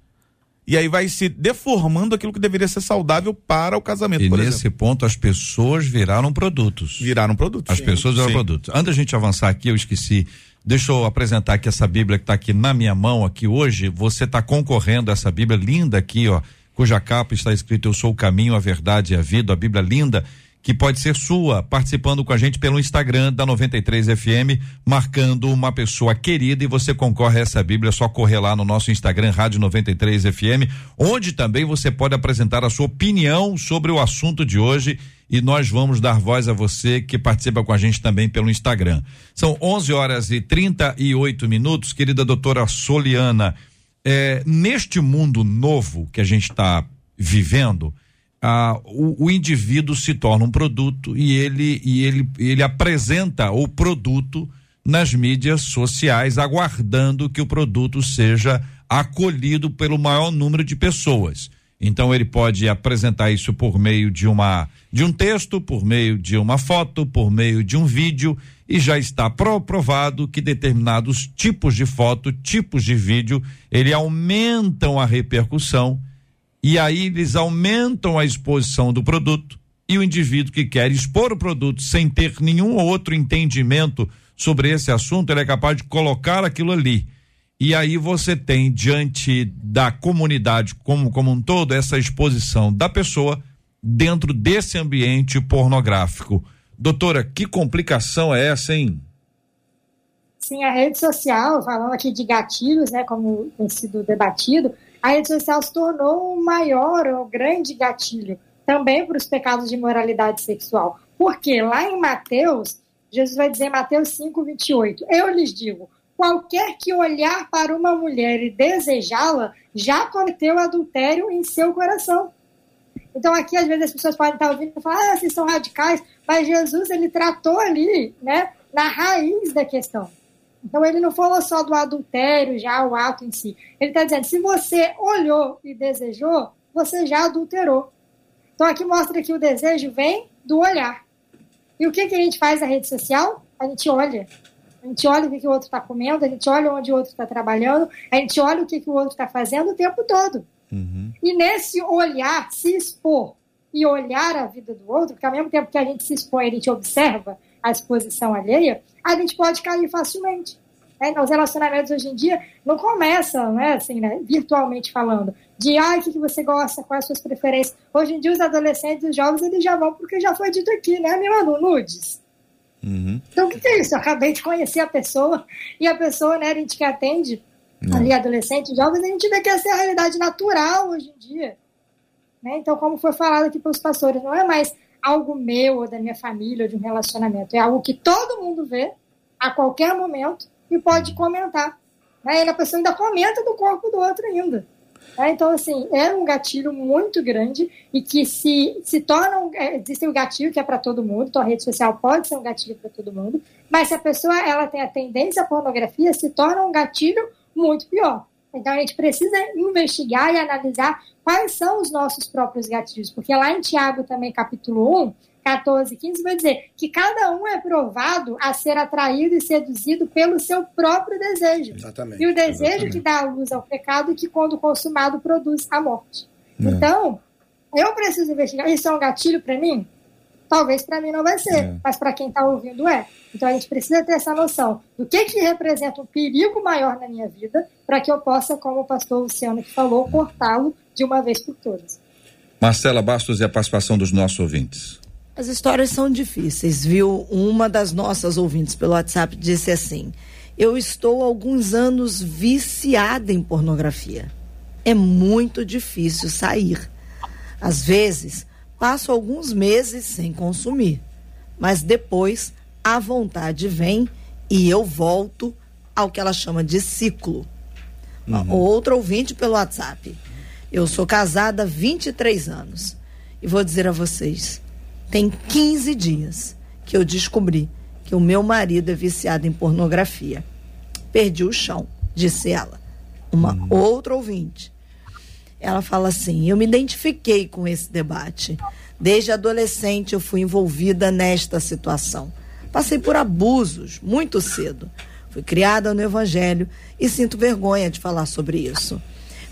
E aí vai se deformando aquilo que deveria ser saudável para o casamento. E nesse exemplo. ponto as pessoas viraram produtos. Viraram produtos. As sim, pessoas viraram sim. produtos. Antes da gente avançar aqui, eu esqueci Deixa eu apresentar aqui essa Bíblia que está aqui na minha mão aqui hoje. Você está concorrendo a essa Bíblia linda aqui, ó, cuja capa está escrito Eu sou o caminho, a verdade e a vida, a Bíblia linda que pode ser sua, participando com a gente pelo Instagram da 93 FM, marcando uma pessoa querida e você concorre a essa Bíblia, é só correr lá no nosso Instagram Rádio 93 FM, onde também você pode apresentar a sua opinião sobre o assunto de hoje e nós vamos dar voz a você que participa com a gente também pelo Instagram. São 11 horas e 38 minutos, querida doutora Soliana. É, neste mundo novo que a gente está vivendo, ah, o, o, indivíduo se torna um produto e ele, e ele, ele apresenta o produto nas mídias sociais, aguardando que o produto seja acolhido pelo maior número de pessoas. Então ele pode apresentar isso por meio de uma de um texto, por meio de uma foto, por meio de um vídeo e já está provado que determinados tipos de foto, tipos de vídeo, ele aumentam a repercussão e aí eles aumentam a exposição do produto e o indivíduo que quer expor o produto sem ter nenhum outro entendimento sobre esse assunto, ele é capaz de colocar aquilo ali. E aí você tem diante da comunidade como como um todo essa exposição da pessoa dentro desse ambiente pornográfico. Doutora, que complicação é essa, hein? Sim, a rede social, falando aqui de gatilhos, né, como tem sido debatido, a rede social se tornou um maior, um grande gatilho também para os pecados de moralidade sexual. Porque lá em Mateus, Jesus vai dizer, Mateus 5, 28, eu lhes digo, qualquer que olhar para uma mulher e desejá-la, já cometeu adultério em seu coração. Então aqui às vezes as pessoas podem estar ouvindo e falar, ah, vocês são radicais, mas Jesus ele tratou ali, né, na raiz da questão. Então ele não falou só do adultério, já o ato em si. Ele está dizendo, se você olhou e desejou, você já adulterou. Então aqui mostra que o desejo vem do olhar. E o que, que a gente faz na rede social? A gente olha. A gente olha o que, que o outro está comendo, a gente olha onde o outro está trabalhando, a gente olha o que, que o outro está fazendo o tempo todo. Uhum. E nesse olhar, se expor e olhar a vida do outro, porque ao mesmo tempo que a gente se expõe, a gente observa a exposição alheia, a gente pode cair facilmente. Né? Os relacionamentos hoje em dia não começam, né, assim, né, virtualmente falando, de ah, o que, você gosta, quais as suas preferências. Hoje em dia, os adolescentes e os jovens eles já vão, porque já foi dito aqui, né? Me mandam nudes. Uhum. Então, o que, que, é isso? Eu acabei de conhecer a pessoa e a pessoa, né, a gente que atende não. ali, adolescentes, jovens, a gente vê que essa é a realidade natural hoje em dia. Né? Então, como foi falado aqui pelos pastores, não é mais algo meu ou da minha família ou de um relacionamento. É algo que todo mundo vê a qualquer momento e pode comentar. Né? E a pessoa ainda comenta do corpo do outro ainda. É, então, assim, é um gatilho muito grande e que se, se torna. Um, é, existe um gatilho que é para todo mundo, então a rede social pode ser um gatilho para todo mundo, mas se a pessoa ela tem a tendência à pornografia, se torna um gatilho muito pior. Então a gente precisa investigar e analisar quais são os nossos próprios gatilhos, porque lá em Tiago também, capítulo 1, 14, 15, vai dizer que cada um é provado a ser atraído e seduzido pelo seu próprio desejo. Exatamente. E o desejo exatamente. que dá a luz ao pecado e que, quando consumado, produz a morte. É. Então, eu preciso investigar. Isso é um gatilho para mim? Talvez para mim não vai ser, é. mas para quem está ouvindo é. Então a gente precisa ter essa noção do que, que representa um perigo maior na minha vida para que eu possa, como o pastor Luciano que falou, cortá-lo de uma vez por todas. Marcela Bastos e a participação dos nossos ouvintes. As histórias são difíceis, viu? Uma das nossas ouvintes pelo WhatsApp disse assim: Eu estou há alguns anos viciada em pornografia. É muito difícil sair. Às vezes, passo alguns meses sem consumir, mas depois a vontade vem e eu volto ao que ela chama de ciclo. Uhum. Outro ouvinte pelo WhatsApp. Eu sou casada há 23 anos e vou dizer a vocês: tem 15 dias que eu descobri que o meu marido é viciado em pornografia. perdi o chão, disse ela. Uma uhum. outra ouvinte. Ela fala assim: Eu me identifiquei com esse debate. Desde adolescente eu fui envolvida nesta situação. Passei por abusos muito cedo. Fui criada no Evangelho e sinto vergonha de falar sobre isso.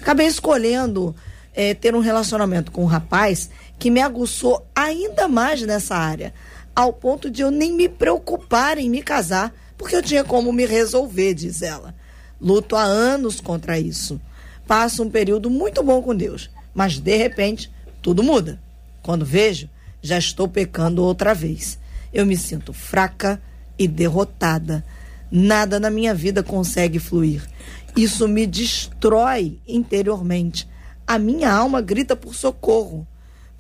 Acabei escolhendo é, ter um relacionamento com um rapaz que me aguçou ainda mais nessa área, ao ponto de eu nem me preocupar em me casar, porque eu tinha como me resolver, diz ela. Luto há anos contra isso. Passo um período muito bom com Deus, mas de repente tudo muda. Quando vejo, já estou pecando outra vez. Eu me sinto fraca e derrotada. Nada na minha vida consegue fluir. Isso me destrói interiormente. A minha alma grita por socorro.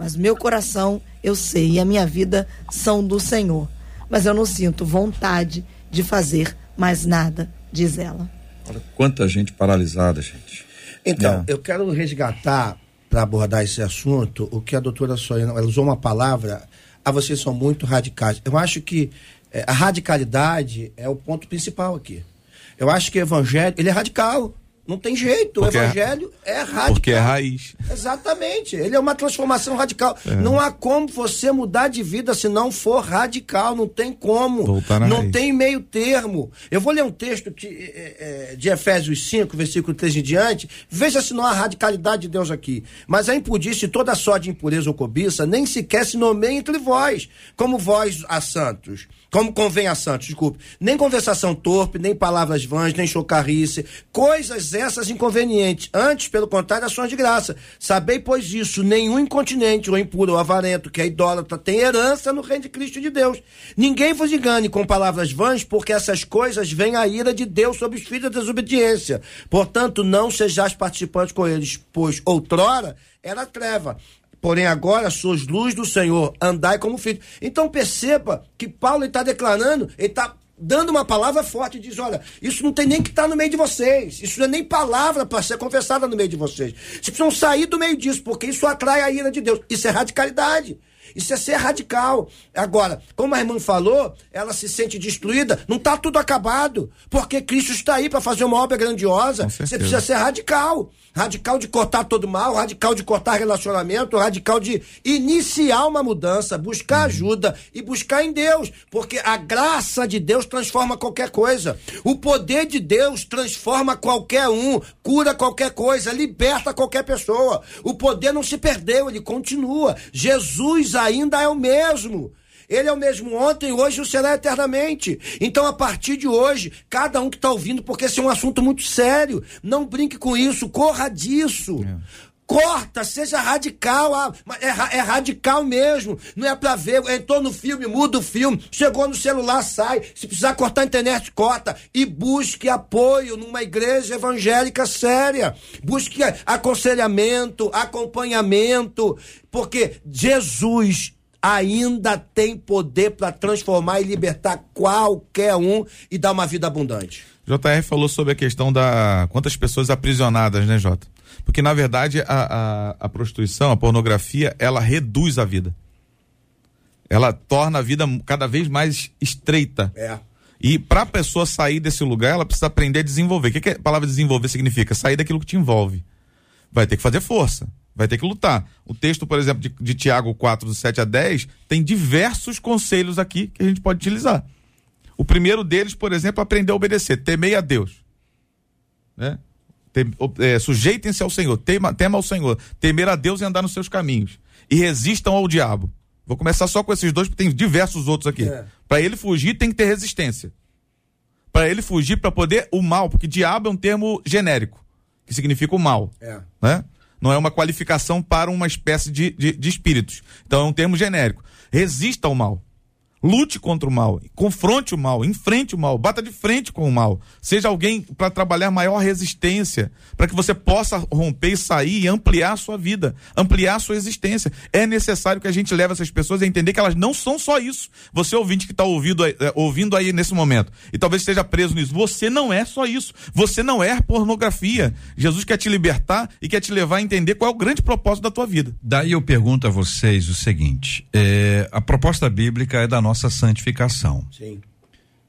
Mas meu coração, eu sei, e a minha vida são do Senhor. Mas eu não sinto vontade de fazer mais nada, diz ela. Olha quanta gente paralisada, gente. Então, é. eu quero resgatar, para abordar esse assunto, o que a doutora Soriana, ela usou uma palavra, ah, vocês são muito radicais. Eu acho que é, a radicalidade é o ponto principal aqui. Eu acho que o evangelho, ele é radical. Não tem jeito, porque o é evangelho é, é radical. Porque é raiz. Exatamente. Ele é uma transformação radical. É. Não há como você mudar de vida se não for radical. Não tem como. Voltar na não raiz. tem meio termo. Eu vou ler um texto que, é, é, de Efésios 5, versículo 3 em diante. Veja se não há radicalidade de Deus aqui. Mas a impudícia e toda sorte de impureza ou cobiça nem sequer se nomeia entre vós, como vós a santos como convém a santos, desculpe. Nem conversação torpe, nem palavras vãs, nem chocarrice, coisas essas inconvenientes. Antes, pelo contrário, ações de graça. Sabei, pois isso, nenhum incontinente ou impuro ou avarento, que é idólatra, tem herança no reino de Cristo de Deus. Ninguém vos engane com palavras vãs, porque essas coisas vêm a ira de Deus sobre os filhos da desobediência. Portanto, não sejais participantes com eles, pois outrora era treva, porém agora sois luz do Senhor, andai como filho. Então perceba que Paulo está declarando, ele está dando uma palavra forte, diz: olha, isso não tem nem que estar tá no meio de vocês, isso não é nem palavra para ser confessada no meio de vocês. Vocês precisam sair do meio disso, porque isso atrai a ira de Deus. Isso é radicalidade. Isso é ser radical. Agora, como a irmã falou, ela se sente destruída, não está tudo acabado. Porque Cristo está aí para fazer uma obra grandiosa. Você precisa ser radical radical de cortar todo mal, radical de cortar relacionamento, radical de iniciar uma mudança, buscar uhum. ajuda e buscar em Deus, porque a graça de Deus transforma qualquer coisa. O poder de Deus transforma qualquer um, cura qualquer coisa, liberta qualquer pessoa. O poder não se perdeu, ele continua. Jesus ainda é o mesmo. Ele é o mesmo ontem, hoje o será eternamente. Então, a partir de hoje, cada um que está ouvindo, porque esse é um assunto muito sério, não brinque com isso, corra disso. É corta, seja radical. Ah, é, é, radical mesmo. Não é pra ver. Entrou no filme, muda o filme. Chegou no celular, sai. Se precisar cortar a internet, corta. E busque apoio numa igreja evangélica séria. Busque aconselhamento, acompanhamento. Porque Jesus ainda tem poder para transformar e libertar qualquer um e dar uma vida abundante. JR falou sobre a questão da quantas pessoas aprisionadas, né, Jota? Porque na verdade a, a, a prostituição, a pornografia, ela reduz a vida. Ela torna a vida cada vez mais estreita. É. E para a pessoa sair desse lugar, ela precisa aprender a desenvolver. O que, que a palavra desenvolver significa? Sair daquilo que te envolve. Vai ter que fazer força vai ter que lutar. O texto, por exemplo, de, de Tiago 4, do 7 a 10, tem diversos conselhos aqui que a gente pode utilizar. O primeiro deles, por exemplo, é aprender a obedecer, temei a Deus. Né? Tem, é, Sujeitem-se ao Senhor, tema, tema ao Senhor, temer a Deus e andar nos seus caminhos. E resistam ao diabo. Vou começar só com esses dois, porque tem diversos outros aqui. É. Para ele fugir, tem que ter resistência. Para ele fugir, para poder o mal, porque diabo é um termo genérico, que significa o mal. É. Né? não é uma qualificação para uma espécie de, de, de espíritos. Então é um termo genérico. Resista ao mal. Lute contra o mal, confronte o mal, enfrente o mal, bata de frente com o mal. Seja alguém para trabalhar maior resistência, para que você possa romper e sair e ampliar a sua vida, ampliar a sua existência. É necessário que a gente leve essas pessoas a entender que elas não são só isso. Você ouvinte que está ouvindo, é, ouvindo aí nesse momento e talvez esteja preso nisso, você não é só isso. Você não é pornografia. Jesus quer te libertar e quer te levar a entender qual é o grande propósito da tua vida. Daí eu pergunto a vocês o seguinte: é, a proposta bíblica é da nossa nossa santificação. Sim.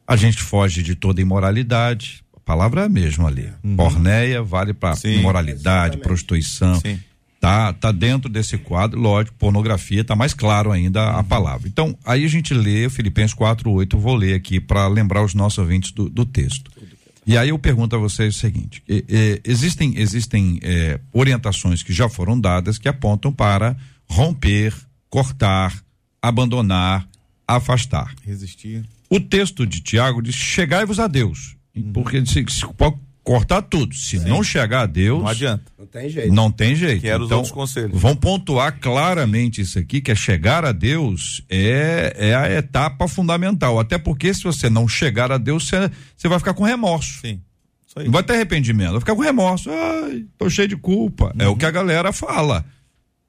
A gente foge de toda imoralidade. A palavra é a mesma ali. Uhum. Porneia vale para moralidade, Exatamente. prostituição. Sim. Tá, tá dentro desse quadro, lógico, pornografia, tá mais claro ainda a uhum. palavra. Então, aí a gente lê Filipenses 4:8, vou ler aqui para lembrar os nossos ouvintes do, do texto. E aí eu pergunto a vocês o seguinte: existem, existem é, orientações que já foram dadas que apontam para romper, cortar, abandonar, afastar. Resistir. O texto de Tiago diz: chegai-vos a Deus. Uhum. Porque se, se, pode cortar tudo. Se Sim. não chegar a Deus. Não adianta. Não tem jeito. Não tem jeito. Quero então, os outros conselhos. Vão pontuar claramente isso aqui, que é chegar a Deus é, é a etapa fundamental. Até porque se você não chegar a Deus, você, você vai ficar com remorso. Sim. Não vai ter arrependimento, vai ficar com remorso. Ai, tô cheio de culpa. Uhum. É o que a galera fala.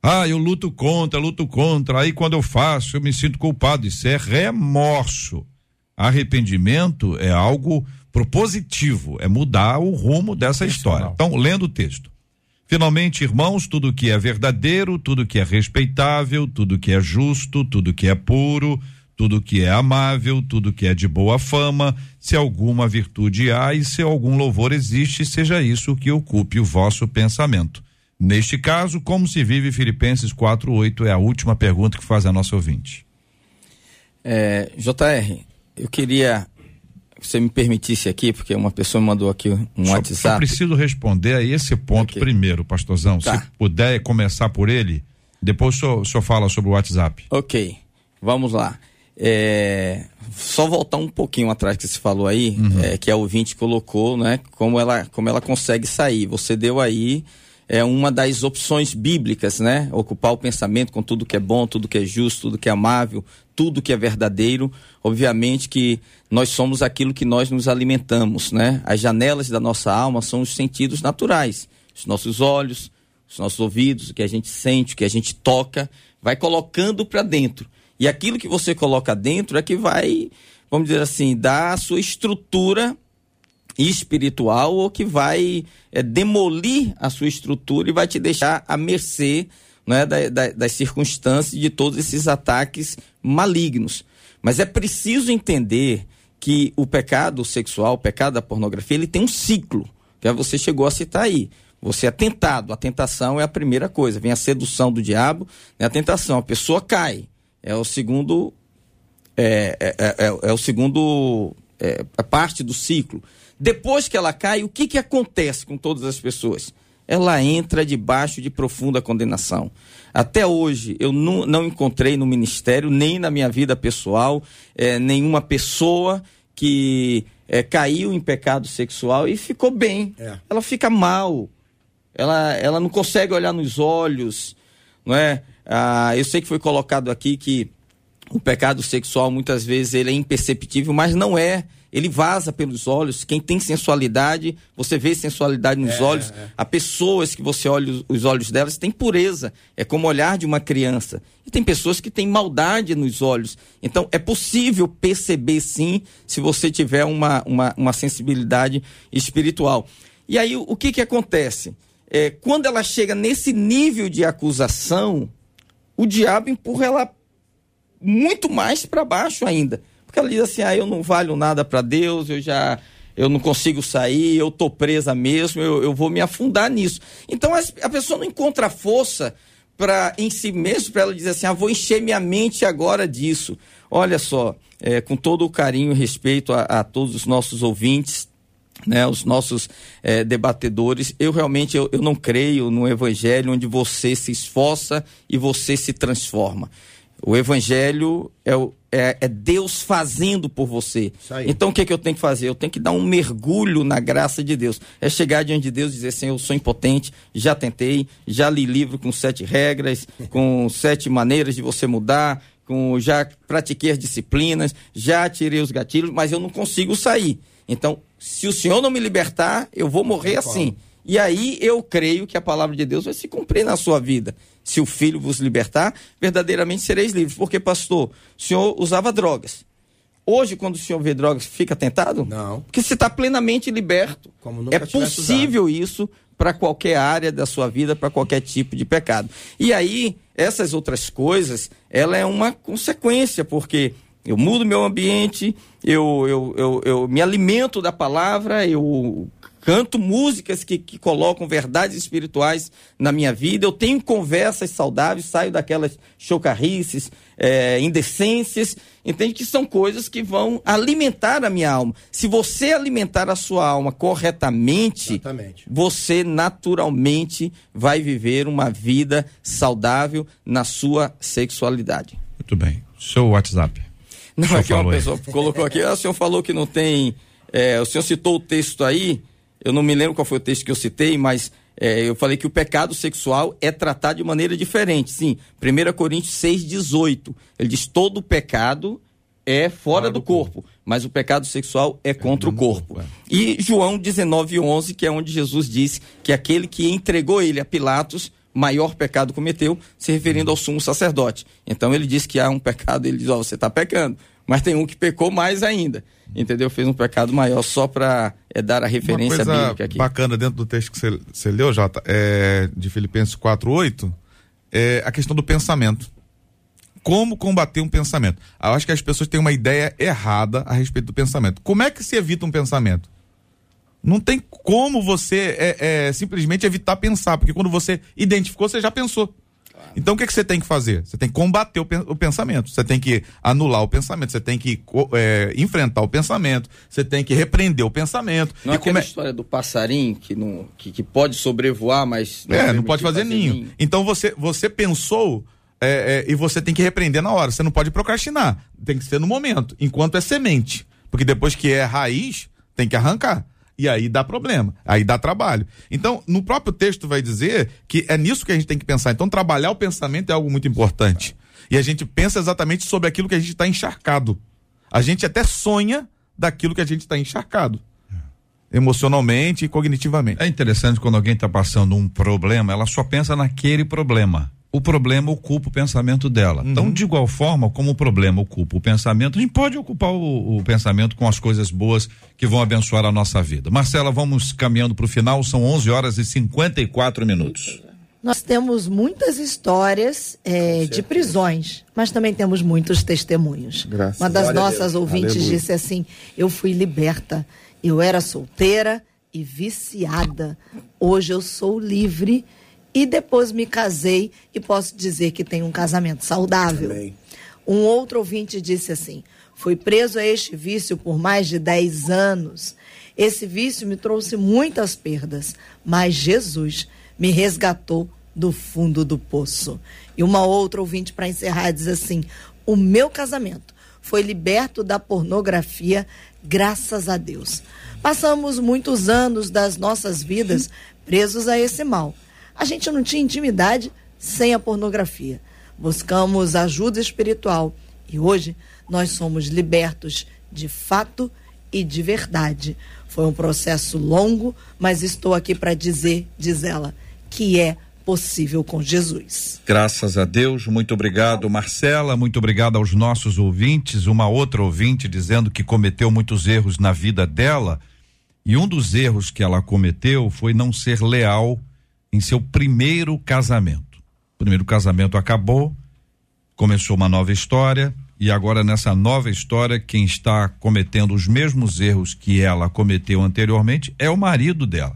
Ah, eu luto contra, luto contra. Aí quando eu faço, eu me sinto culpado. Isso é remorso. Arrependimento é algo propositivo, é mudar o rumo dessa história. Então, lendo o texto. Finalmente, irmãos, tudo que é verdadeiro, tudo que é respeitável, tudo que é justo, tudo que é puro, tudo que é amável, tudo que é de boa fama, se alguma virtude há e se algum louvor existe, seja isso que ocupe o vosso pensamento. Neste caso, como se vive Filipenses 4:8 é a última pergunta que faz a nossa ouvinte. É, JR, eu queria que você me permitisse aqui, porque uma pessoa me mandou aqui um só, WhatsApp. Só preciso responder a esse ponto okay. primeiro, pastorzão. Tá. Se puder começar por ele, depois o senhor, o senhor fala sobre o WhatsApp. Ok, vamos lá. É, só voltar um pouquinho atrás que você falou aí, uhum. é, que a ouvinte colocou, né? Como ela, como ela consegue sair. Você deu aí é uma das opções bíblicas, né? Ocupar o pensamento com tudo que é bom, tudo que é justo, tudo que é amável, tudo que é verdadeiro. Obviamente que nós somos aquilo que nós nos alimentamos, né? As janelas da nossa alma são os sentidos naturais, os nossos olhos, os nossos ouvidos, o que a gente sente, o que a gente toca, vai colocando para dentro. E aquilo que você coloca dentro é que vai, vamos dizer assim, dar a sua estrutura espiritual ou que vai é, demolir a sua estrutura e vai te deixar à mercê né, da, da, das circunstâncias de todos esses ataques malignos. Mas é preciso entender que o pecado sexual, o pecado da pornografia, ele tem um ciclo, que é você chegou a citar aí. Você é tentado, a tentação é a primeira coisa, vem a sedução do diabo, é a tentação, a pessoa cai. É o segundo. É, é, é, é, é o segundo. É, parte do ciclo. Depois que ela cai, o que, que acontece com todas as pessoas? Ela entra debaixo de profunda condenação. Até hoje, eu não, não encontrei no ministério, nem na minha vida pessoal, é, nenhuma pessoa que é, caiu em pecado sexual e ficou bem. É. Ela fica mal. Ela, ela não consegue olhar nos olhos. Não é? Ah, eu sei que foi colocado aqui que o pecado sexual muitas vezes ele é imperceptível, mas não é ele vaza pelos olhos. Quem tem sensualidade, você vê sensualidade nos é, olhos. É. Há pessoas que você olha os olhos delas, tem pureza. É como o olhar de uma criança. E tem pessoas que têm maldade nos olhos. Então, é possível perceber, sim, se você tiver uma, uma, uma sensibilidade espiritual. E aí, o, o que, que acontece? É, quando ela chega nesse nível de acusação, o diabo empurra ela muito mais para baixo ainda. Porque ela diz assim: ah, eu não valho nada para Deus, eu já eu não consigo sair, eu tô presa mesmo, eu, eu vou me afundar nisso. Então a pessoa não encontra força para em si mesmo para ela dizer assim: ah, vou encher minha mente agora disso. Olha só, é, com todo o carinho e respeito a, a, todos os nossos ouvintes, né, os nossos é, debatedores, eu realmente eu, eu não creio no evangelho onde você se esforça e você se transforma. O evangelho é, o, é, é Deus fazendo por você. Então o que, é que eu tenho que fazer? Eu tenho que dar um mergulho na graça de Deus. É chegar diante de Deus e dizer assim: eu sou impotente, já tentei, já li livro com sete regras, <laughs> com sete maneiras de você mudar, com já pratiquei as disciplinas, já tirei os gatilhos, mas eu não consigo sair. Então, se o Senhor não me libertar, eu vou morrer assim. E aí eu creio que a palavra de Deus vai se cumprir na sua vida se o filho vos libertar, verdadeiramente sereis livres. Porque, pastor, o senhor usava drogas. Hoje, quando o senhor vê drogas, fica tentado? Não. Porque você está plenamente liberto. é possível usado. isso para qualquer área da sua vida, para qualquer tipo de pecado. E aí, essas outras coisas, ela é uma consequência, porque Eu mudo meu ambiente, eu, eu, eu, eu me alimento da palavra, eu canto músicas que, que colocam verdades espirituais na minha vida, eu tenho conversas saudáveis, saio daquelas chocarrices, é, indecências, entende? Que são coisas que vão alimentar a minha alma. Se você alimentar a sua alma corretamente, Exatamente. você naturalmente vai viver uma vida saudável na sua sexualidade. Muito bem. Seu WhatsApp. Não, é que uma pessoa aí. colocou aqui, ah, o senhor falou que não tem. É, o senhor citou o texto aí, eu não me lembro qual foi o texto que eu citei, mas é, eu falei que o pecado sexual é tratado de maneira diferente. Sim, 1 Coríntios 6,18. Ele diz: todo pecado é fora, do, do corpo, corpo, mas o pecado sexual é, é contra o corpo. corpo é. E João 19,11, que é onde Jesus disse que aquele que entregou ele a Pilatos maior pecado cometeu, se referindo ao sumo sacerdote. Então ele diz que há um pecado, ele diz: Ó, oh, você está pecando. Mas tem um que pecou mais ainda. Entendeu? Fez um pecado maior só para é, dar a referência bíblica aqui. bacana dentro do texto que você, você leu, Jota, é, de Filipenses 4,8, é a questão do pensamento. Como combater um pensamento? Eu acho que as pessoas têm uma ideia errada a respeito do pensamento. Como é que se evita um pensamento? Não tem como você é, é, simplesmente evitar pensar, porque quando você identificou, você já pensou. Então o que, que você tem que fazer? Você tem que combater o, o pensamento, você tem que anular o pensamento, você tem que é, enfrentar o pensamento, você tem que repreender o pensamento. Não e é aquela come... história do passarinho que, não, que, que pode sobrevoar, mas. Não é, não pode fazer, fazer ninho. ninho. Então você, você pensou é, é, e você tem que repreender na hora. Você não pode procrastinar. Tem que ser no momento, enquanto é semente. Porque depois que é raiz, tem que arrancar. E aí dá problema, aí dá trabalho. Então, no próprio texto vai dizer que é nisso que a gente tem que pensar. Então, trabalhar o pensamento é algo muito importante. E a gente pensa exatamente sobre aquilo que a gente está encharcado. A gente até sonha daquilo que a gente está encharcado emocionalmente e cognitivamente. É interessante quando alguém está passando um problema, ela só pensa naquele problema o problema ocupa o pensamento dela. Uhum. Então, de igual forma como o problema ocupa o pensamento, a gente pode ocupar o, o pensamento com as coisas boas que vão abençoar a nossa vida. Marcela, vamos caminhando para o final, são 11 horas e 54 minutos. Nós temos muitas histórias é, de prisões, mas também temos muitos testemunhos. Graças. Uma das nossas ouvintes Aleluia. disse assim: Eu fui liberta, eu era solteira e viciada. Hoje eu sou livre e depois me casei e posso dizer que tenho um casamento saudável. Amém. Um outro ouvinte disse assim: fui preso a este vício por mais de 10 anos. Esse vício me trouxe muitas perdas, mas Jesus me resgatou do fundo do poço. E uma outra ouvinte, para encerrar, diz assim: o meu casamento foi liberto da pornografia, graças a Deus. Passamos muitos anos das nossas vidas presos a esse mal a gente não tinha intimidade sem a pornografia. Buscamos ajuda espiritual e hoje nós somos libertos de fato e de verdade. Foi um processo longo, mas estou aqui para dizer, diz ela, que é possível com Jesus. Graças a Deus, muito obrigado, Marcela, muito obrigado aos nossos ouvintes. Uma outra ouvinte dizendo que cometeu muitos erros na vida dela, e um dos erros que ela cometeu foi não ser leal em seu primeiro casamento. O primeiro casamento acabou, começou uma nova história e agora nessa nova história quem está cometendo os mesmos erros que ela cometeu anteriormente é o marido dela.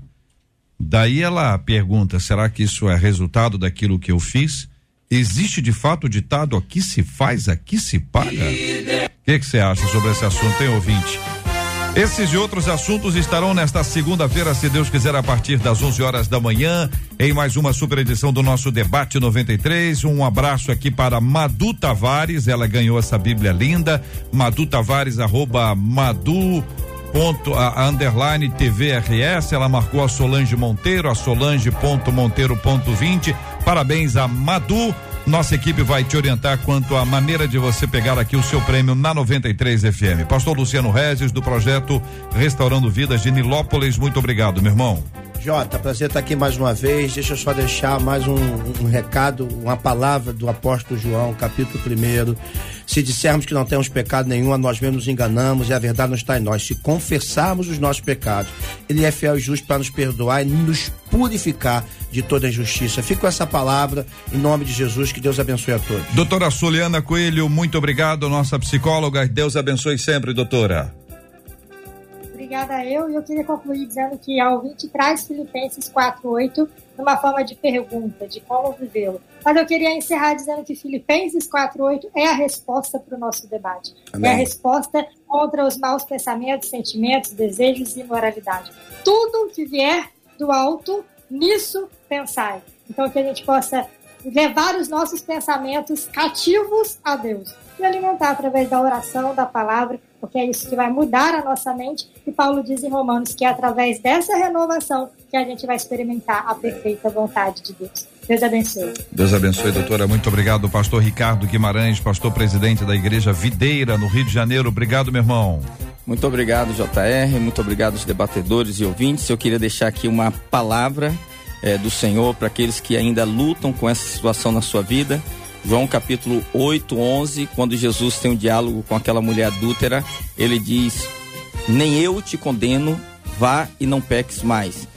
Daí ela pergunta: será que isso é resultado daquilo que eu fiz? Existe de fato o ditado aqui se faz, aqui se paga? O que você acha sobre esse assunto, tem ouvinte? Esses e outros assuntos estarão nesta segunda-feira, se Deus quiser, a partir das 11 horas da manhã, em mais uma super edição do nosso Debate 93. Um abraço aqui para Madu Tavares, ela ganhou essa Bíblia linda. Madu Tavares, arroba Madu ponto a, underline TVRS, ela marcou a Solange Monteiro, a Solange ponto Monteiro ponto 20. Parabéns a Madu. Nossa equipe vai te orientar quanto à maneira de você pegar aqui o seu prêmio na 93 FM. Pastor Luciano Rezes, do projeto Restaurando Vidas de Nilópolis, muito obrigado, meu irmão. Jota, prazer estar aqui mais uma vez. Deixa eu só deixar mais um, um recado, uma palavra do apóstolo João, capítulo 1. Se dissermos que não temos pecado nenhum, a nós mesmos nos enganamos e a verdade não está em nós. Se confessarmos os nossos pecados, Ele é fiel e justo para nos perdoar e nos purificar de toda injustiça. Fico com essa palavra em nome de Jesus. Que Deus abençoe a todos. Doutora Soliana Coelho, muito obrigado, nossa psicóloga. Deus abençoe sempre, doutora obrigada eu. E eu queria concluir dizendo que a ouvinte traz Filipenses 4.8 numa forma de pergunta, de como vivê-lo. Mas eu queria encerrar dizendo que Filipenses 4.8 é a resposta para o nosso debate. Amém. É a resposta contra os maus pensamentos, sentimentos, desejos e imoralidade. Tudo que vier do alto, nisso pensai. Então que a gente possa levar os nossos pensamentos cativos a Deus e alimentar através da oração, da palavra, porque é isso que vai mudar a nossa mente. E Paulo diz em Romanos que é através dessa renovação que a gente vai experimentar a perfeita vontade de Deus. Deus abençoe. Deus abençoe, doutora. Muito obrigado, pastor Ricardo Guimarães, pastor presidente da Igreja Videira, no Rio de Janeiro. Obrigado, meu irmão. Muito obrigado, JR. Muito obrigado, os debatedores e ouvintes. Eu queria deixar aqui uma palavra é, do Senhor para aqueles que ainda lutam com essa situação na sua vida. João capítulo 8, 11, quando Jesus tem um diálogo com aquela mulher adúltera, ele diz: Nem eu te condeno, vá e não peques mais.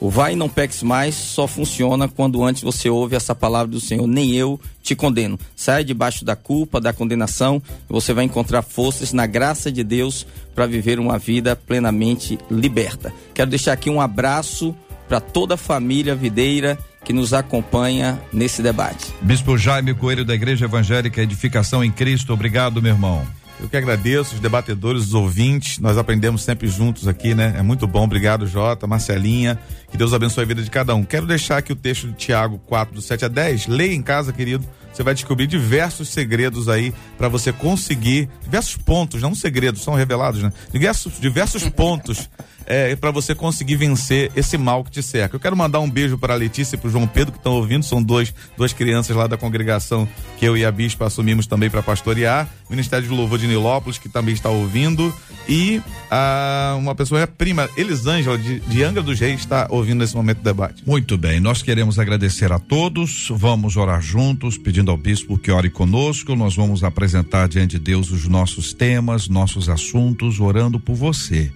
O vá e não peques mais só funciona quando antes você ouve essa palavra do Senhor, nem eu te condeno. Sai debaixo da culpa, da condenação, você vai encontrar forças na graça de Deus para viver uma vida plenamente liberta. Quero deixar aqui um abraço para toda a família videira que nos acompanha nesse debate. Bispo Jaime Coelho da Igreja Evangélica Edificação em Cristo, obrigado, meu irmão. Eu que agradeço os debatedores, os ouvintes. Nós aprendemos sempre juntos aqui, né? É muito bom. Obrigado, Jota, Marcelinha. Que Deus abençoe a vida de cada um. Quero deixar aqui o texto de Tiago 4, do 7 a 10. Leia em casa, querido. Você vai descobrir diversos segredos aí para você conseguir. Diversos pontos, não segredos, são revelados, né? Diversos, diversos pontos <laughs> é, para você conseguir vencer esse mal que te cerca. Eu quero mandar um beijo para a Letícia e para o João Pedro que estão ouvindo, são dois, duas crianças lá da congregação que eu e a Bispa assumimos também para pastorear. Ministério de Louvor de Nilópolis que também está ouvindo e a, uma pessoa é prima, Elisângela de, de Angra dos Reis está ouvindo nesse momento do debate. Muito bem, nós queremos agradecer a todos, vamos orar juntos, pedindo ao bispo que ore conosco, nós vamos apresentar diante de Deus os nossos temas, nossos assuntos, orando por você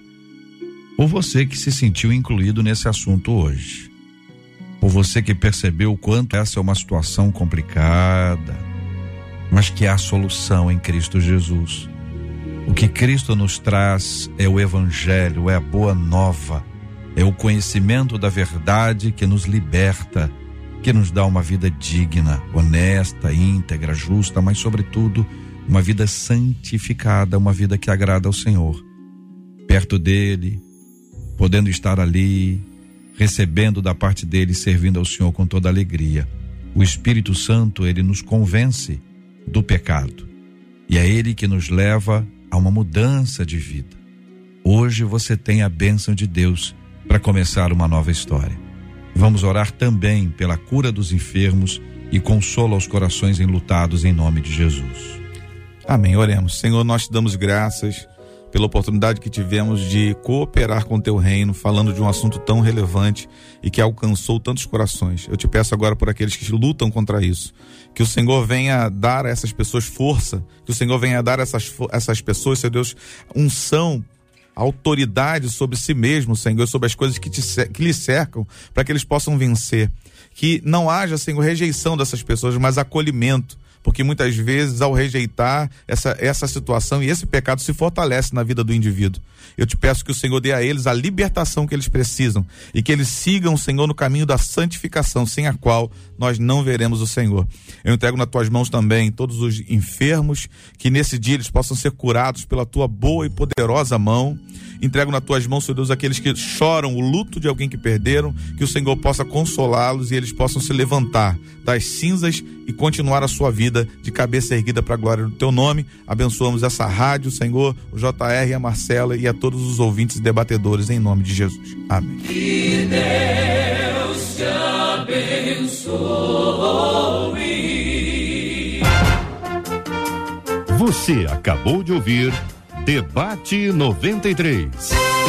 por você que se sentiu incluído nesse assunto hoje. Por você que percebeu o quanto essa é uma situação complicada, mas que há solução em Cristo Jesus. O que Cristo nos traz é o Evangelho, é a boa nova, é o conhecimento da verdade que nos liberta, que nos dá uma vida digna, honesta, íntegra, justa, mas, sobretudo, uma vida santificada, uma vida que agrada ao Senhor. Perto dele, podendo estar ali, recebendo da parte dele, servindo ao Senhor com toda alegria. O Espírito Santo, ele nos convence do pecado. E é ele que nos leva a uma mudança de vida. Hoje você tem a bênção de Deus para começar uma nova história. Vamos orar também pela cura dos enfermos e consolo aos corações enlutados em nome de Jesus. Amém. Oremos. Senhor, nós te damos graças pela oportunidade que tivemos de cooperar com o teu reino, falando de um assunto tão relevante e que alcançou tantos corações. Eu te peço agora por aqueles que lutam contra isso, que o Senhor venha dar a essas pessoas força, que o Senhor venha dar a essas, essas pessoas, seu Deus, unção autoridade sobre si mesmo, Senhor, sobre as coisas que, te, que lhe cercam, para que eles possam vencer. Que não haja, Senhor, rejeição dessas pessoas, mas acolhimento porque muitas vezes ao rejeitar essa, essa situação e esse pecado se fortalece na vida do indivíduo. Eu te peço que o Senhor dê a eles a libertação que eles precisam e que eles sigam o Senhor no caminho da santificação, sem a qual nós não veremos o Senhor. Eu entrego nas tuas mãos também todos os enfermos, que nesse dia eles possam ser curados pela tua boa e poderosa mão. Entrego nas tuas mãos, Senhor Deus, aqueles que choram o luto de alguém que perderam, que o Senhor possa consolá-los e eles possam se levantar das cinzas e continuar a sua vida de cabeça erguida para a glória do teu nome. Abençoamos essa rádio, Senhor, o JR, a Marcela e a todos os ouvintes e debatedores, em nome de Jesus. Amém. Que Deus te abençoe. Você acabou de ouvir Debate 93.